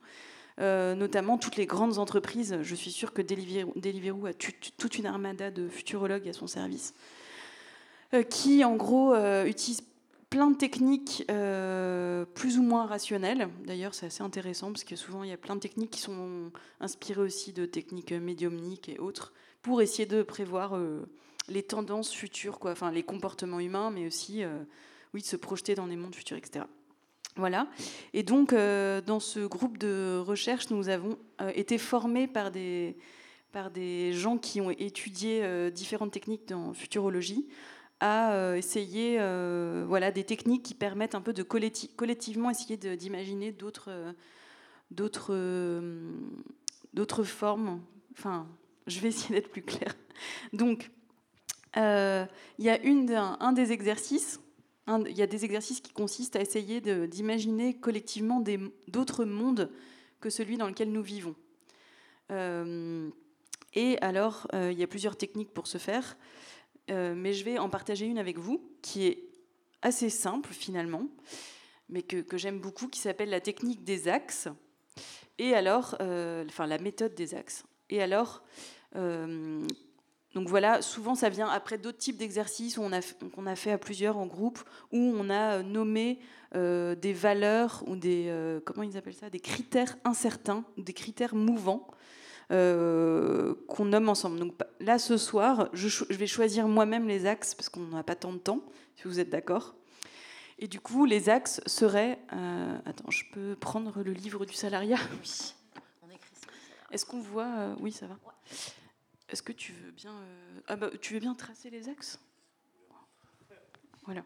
Euh, notamment toutes les grandes entreprises. Je suis sûre que Deliveroo, a toute une armada de futurologues à son service, qui en gros utilisent plein de techniques euh, plus ou moins rationnelles. D'ailleurs, c'est assez intéressant parce que souvent, il y a plein de techniques qui sont inspirées aussi de techniques médiumniques et autres pour essayer de prévoir euh, les tendances futures, quoi. Enfin, les comportements humains, mais aussi euh, oui, de se projeter dans des mondes futurs, etc. Voilà. Et donc, dans ce groupe de recherche, nous avons été formés par des, par des gens qui ont étudié différentes techniques dans futurologie à euh, essayer euh, voilà, des techniques qui permettent un peu de collectivement essayer d'imaginer d'autres euh, d'autres formes. Enfin, je vais essayer d'être plus claire. Donc, il y a une, un, des exercices il y a des exercices qui consistent à essayer d'imaginer collectivement d'autres mondes que celui dans lequel nous vivons. Et alors, il y a plusieurs techniques pour ce faire, euh, mais je vais en partager une avec vous qui est assez simple finalement, mais que, j'aime beaucoup, qui s'appelle la technique des axes. Et alors, enfin la méthode des axes. Et alors, donc voilà, souvent ça vient après d'autres types d'exercices qu'on a, fait à plusieurs en groupe, où on a nommé euh, des valeurs ou des, euh, comment ils appellent ça, des critères incertains, des critères mouvants. Euh, qu'on nomme ensemble. Donc là, ce soir, je, je vais choisir moi-même les axes parce qu'on n'a pas tant de temps, si vous êtes d'accord. Et du coup, les axes seraient. attends, je peux prendre le livre du salariat Oui, on écrit ça. Est-ce qu'on voit Oui, ça va. Est-ce que tu veux bien, euh, ah bah, tu veux bien tracer les axes? Voilà.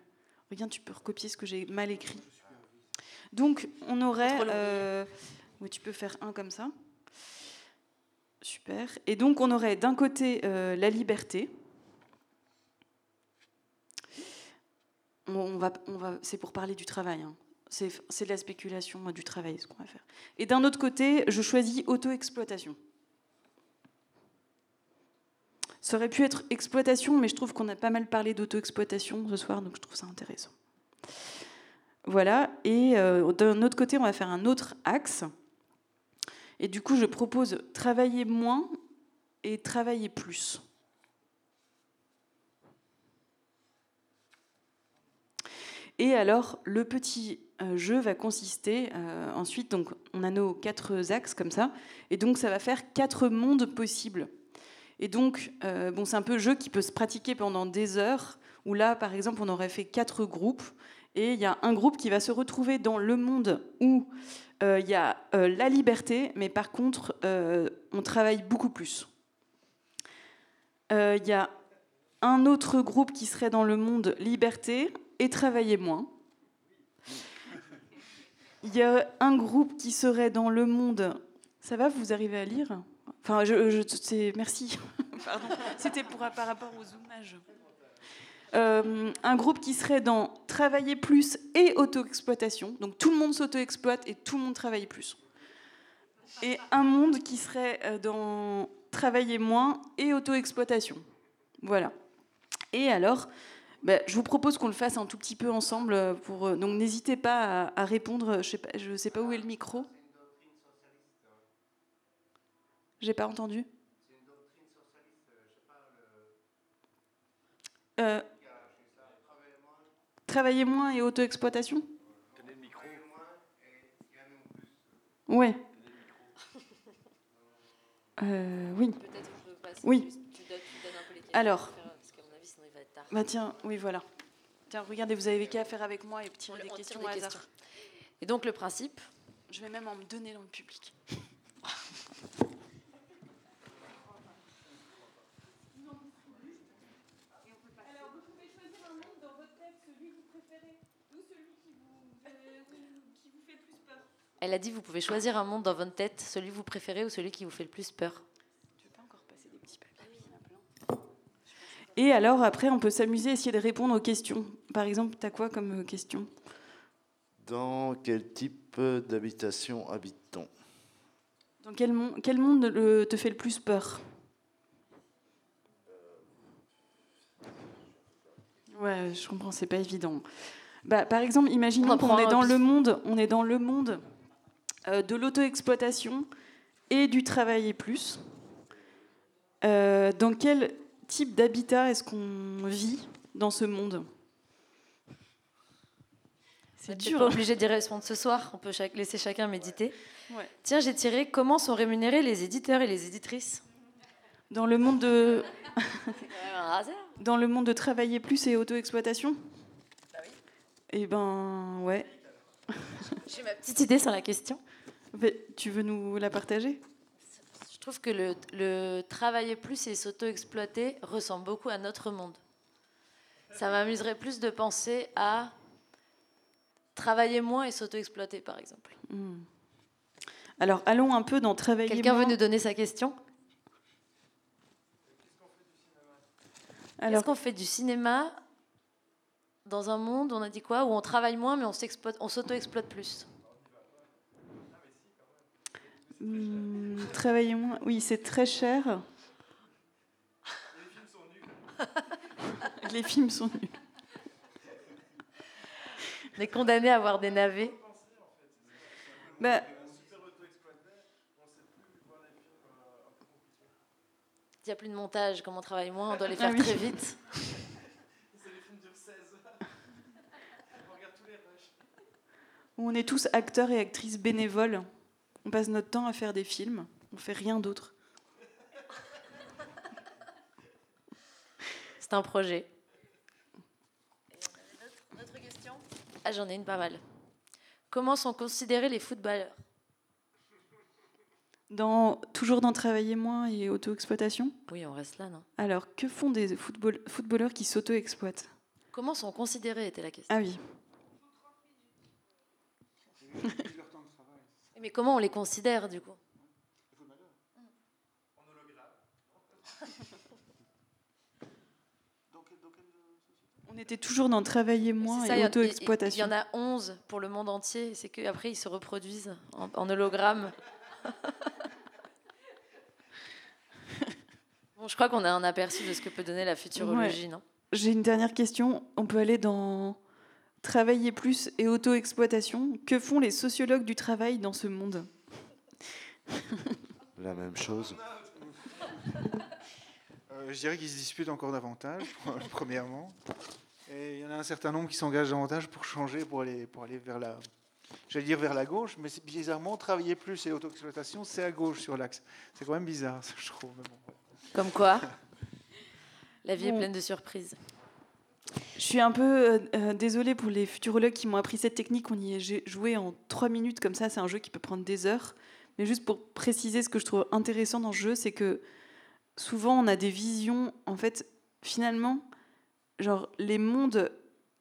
Regarde, tu peux recopier ce que j'ai mal écrit. Donc, on aurait. Euh, oui, tu peux faire un comme ça. Super. Et donc, on aurait d'un côté euh, la liberté. On va, on va, c'est pour parler du travail. Hein. C'est, de la spéculation du travail, ce qu'on va faire. Et d'un autre côté, je choisis auto-exploitation. Ça aurait pu être exploitation, mais je trouve qu'on a pas mal parlé d'auto-exploitation ce soir, donc je trouve ça intéressant. Voilà, et euh, d'un autre côté, on va faire un autre axe. Et du coup, je propose travailler moins et travailler plus. Et alors, le petit euh, jeu va consister euh, ensuite, donc on a nos quatre axes comme ça, et donc ça va faire quatre mondes possibles. Et donc, euh, bon, c'est un peu jeu qui peut se pratiquer pendant des heures, où là, par exemple, on aurait fait quatre groupes, et il y a un groupe qui va se retrouver dans le monde où il y a euh, la liberté, mais par contre, on travaille beaucoup plus. Il y a un autre groupe qui serait dans le monde liberté et travailler moins. Il y a un groupe qui serait dans le monde... Ça va, vous arrivez à lire? Enfin, je, merci. C'était pour par rapport aux zoomages. Euh, un groupe qui serait dans travailler plus et auto-exploitation. Donc tout le monde s'auto-exploite et tout le monde travaille plus. Et un monde qui serait euh, dans travailler moins et auto-exploitation. Voilà. Et alors, bah, je vous propose qu'on le fasse un tout petit peu ensemble. Euh, pour, donc n'hésitez pas à, répondre. Je ne sais, pas où est le micro. J'ai pas entendu une doctrine socialiste, je sais pas. Le... Euh, travailler moins et auto-exploitation. Ouais. Euh, oui. Oui. Alors. Tard. Bah tiens, oui, voilà. Tiens, regardez, vous avez qu'à faire avec moi et tirer des questions au hasard. Et donc le principe Je vais même en me donner dans le public. Elle a dit vous pouvez choisir un monde dans votre tête, celui que vous préférez ou celui qui vous fait le plus peur. Et alors, après, on peut s'amuser, essayer de répondre aux questions. Par exemple, tu as quoi comme euh, question? Dans quel type d'habitation habite-t-on Dans quel, quel monde te fait le plus peur? Ouais, je comprends, c'est pas évident. Bah, par exemple, imaginons qu'on est dans le monde, on est dans le monde de l'auto-exploitation et du travailler plus. Euh, dans quel type d'habitat est-ce qu'on vit dans ce monde C'est dur. Pas hein. obligé d'y répondre ce soir. On peut laisser chacun méditer. Tiens, j'ai tiré comment sont rémunérés les éditeurs et les éditrices? Dans le monde de dans le monde de travailler plus et auto-exploitation? Bah oui. Eh ben ouais. J'ai ma petite idée sur la question. Tu veux nous la partager? Je trouve que le, le travailler plus et s'auto-exploiter ressemble beaucoup à notre monde. Ça m'amuserait plus de penser à travailler moins et s'auto-exploiter, par exemple. Hmm. Alors, allons un peu dans travailler Quelqu'un veut nous donner sa question? Est-ce qu'on fait du cinéma dans un monde, on a dit quoi? Où on travaille moins, mais on s'exploite- on s'auto-exploite plus. Hmm, travailler moins. Oui, c'est très cher. Les films sont nuls. On est condamné à avoir des navets. Bah, Il n'y a plus de montage, comme on travaille moins, on doit les Ah faire oui. très vite. on est tous acteurs et actrices bénévoles. On passe notre temps à faire des films. On fait rien d'autre. C'est un projet. Autre question? Ah, j'en ai une pas mal. Comment sont considérés les footballeurs? Dans, toujours dans travailler moins et auto-exploitation? Oui, on reste là, non? Alors, que font des football- footballeurs qui s'auto-exploitent? Comment sont considérés était la question. Ah oui. Mais comment on les considère du coup? On était toujours dans travailler moins ça, et en- Il auto-exploitation. y en a 11 pour le monde entier. C'est qu'après, ils se reproduisent en, en hologramme. bon, je crois qu'on a un aperçu de ce que peut donner la futurologie, non? J'ai une dernière question. On peut aller dans travailler plus et auto-exploitation. Que font les sociologues du travail dans ce monde? La même chose. Euh, je dirais qu'ils se disputent encore davantage, premièrement. Et il y en a un certain nombre qui s'engagent davantage pour changer, pour aller, pour aller vers la, j'allais dire vers la gauche, mais c'est bizarrement travailler plus et auto-exploitation, c'est à gauche sur l'axe. C'est quand même bizarre, je trouve. mais bon. Comme quoi? La vie Bon. est pleine de surprises. Je suis un peu euh, euh, désolée pour les futurologues qui m'ont appris cette technique. On y est joué en trois minutes comme ça. C'est un jeu qui peut prendre des heures. Mais juste pour préciser ce que je trouve intéressant dans ce jeu, c'est que souvent on a des visions. En fait, finalement, genre les mondes,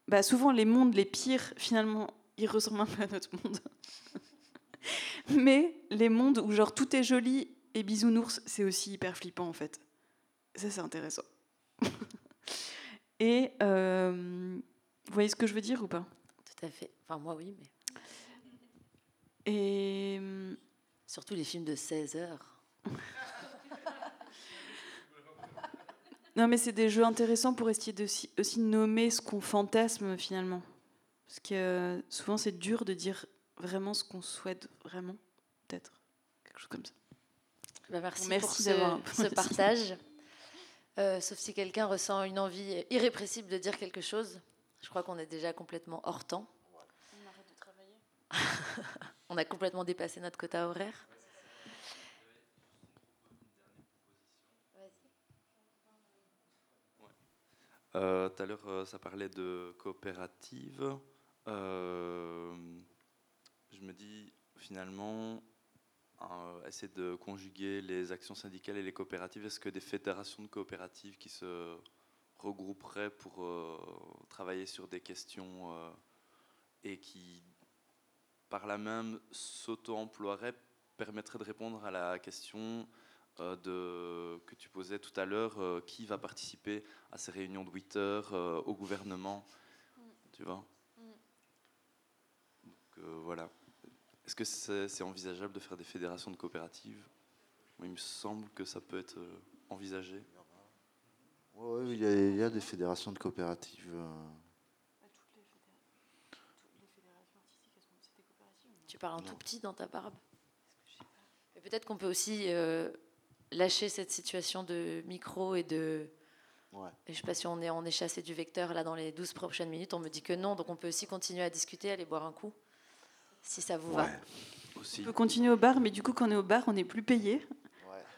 bah souvent les mondes les pires, finalement, ils ressemblent un peu à notre monde. Mais les mondes où genre tout est joli et bisounours, c'est aussi hyper flippant en fait. Ça c'est intéressant. Et euh, vous voyez ce que je veux dire ou pas? Tout à fait. Enfin, moi, oui, mais Et surtout les films de 16 heures. non, mais c'est des jeux intéressants pour essayer de si- aussi nommer ce qu'on fantasme finalement. Parce que euh, souvent c'est dur de dire vraiment ce qu'on souhaite vraiment, peut-être quelque chose comme ça. Bah, merci, Merci pour ce, ce partage. Euh, sauf si quelqu'un ressent une envie irrépressible de dire quelque chose. Je crois qu'on est déjà complètement hors temps. On a complètement dépassé notre quota horaire. Euh, Tout à l'heure, euh, ça parlait de coopérative. Euh, je me dis, finalement, essayer de conjuguer les actions syndicales et les coopératives. Est-ce que des fédérations de coopératives qui se regrouperaient pour euh, travailler sur des questions euh, et qui, par là même, s'auto-emploieraient permettraient de répondre à la question euh, de, que tu posais tout à l'heure, euh, qui va participer à ces réunions de 8 heures euh, au gouvernement, tu vois? Donc euh, voilà. Est-ce que c'est envisageable de faire des fédérations de coopératives? Il me semble que ça peut être euh, envisagé. Ouais, il, y a, il y a des fédérations de coopératives. Tu parles un tout petit dans ta barbe? Peut-être qu'on peut aussi euh, lâcher cette situation de micro et de. Ouais. Et je sais pas si on est, on est chassé du vecteur là dans les 12 prochaines minutes. On me dit que non, donc on peut aussi continuer à discuter, aller boire un coup, si ça vous Ouais. Aussi. On peut continuer au bar, mais du coup quand on est au bar, on n'est plus payé.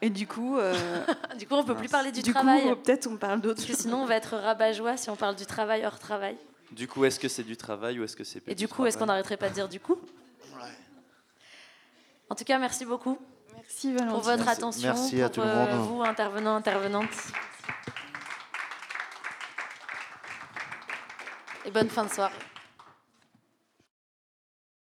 Et du coup, euh, va. Du coup, on peut plus parler du, du travail. coup, peut-être on parle d'autres parce que sinon, on va être rabat-joie si on parle du travail hors travail. Du coup, est-ce que c'est du travail ou est-ce que c'est Et du du coup, est-ce qu'on n'arrêterait pas de dire du coup? Ouais. En tout cas, merci beaucoup Merci pour votre Merci. attention, Merci à pour tout le euh, monde. vous, intervenants, intervenantes. Et bonne fin de soirée.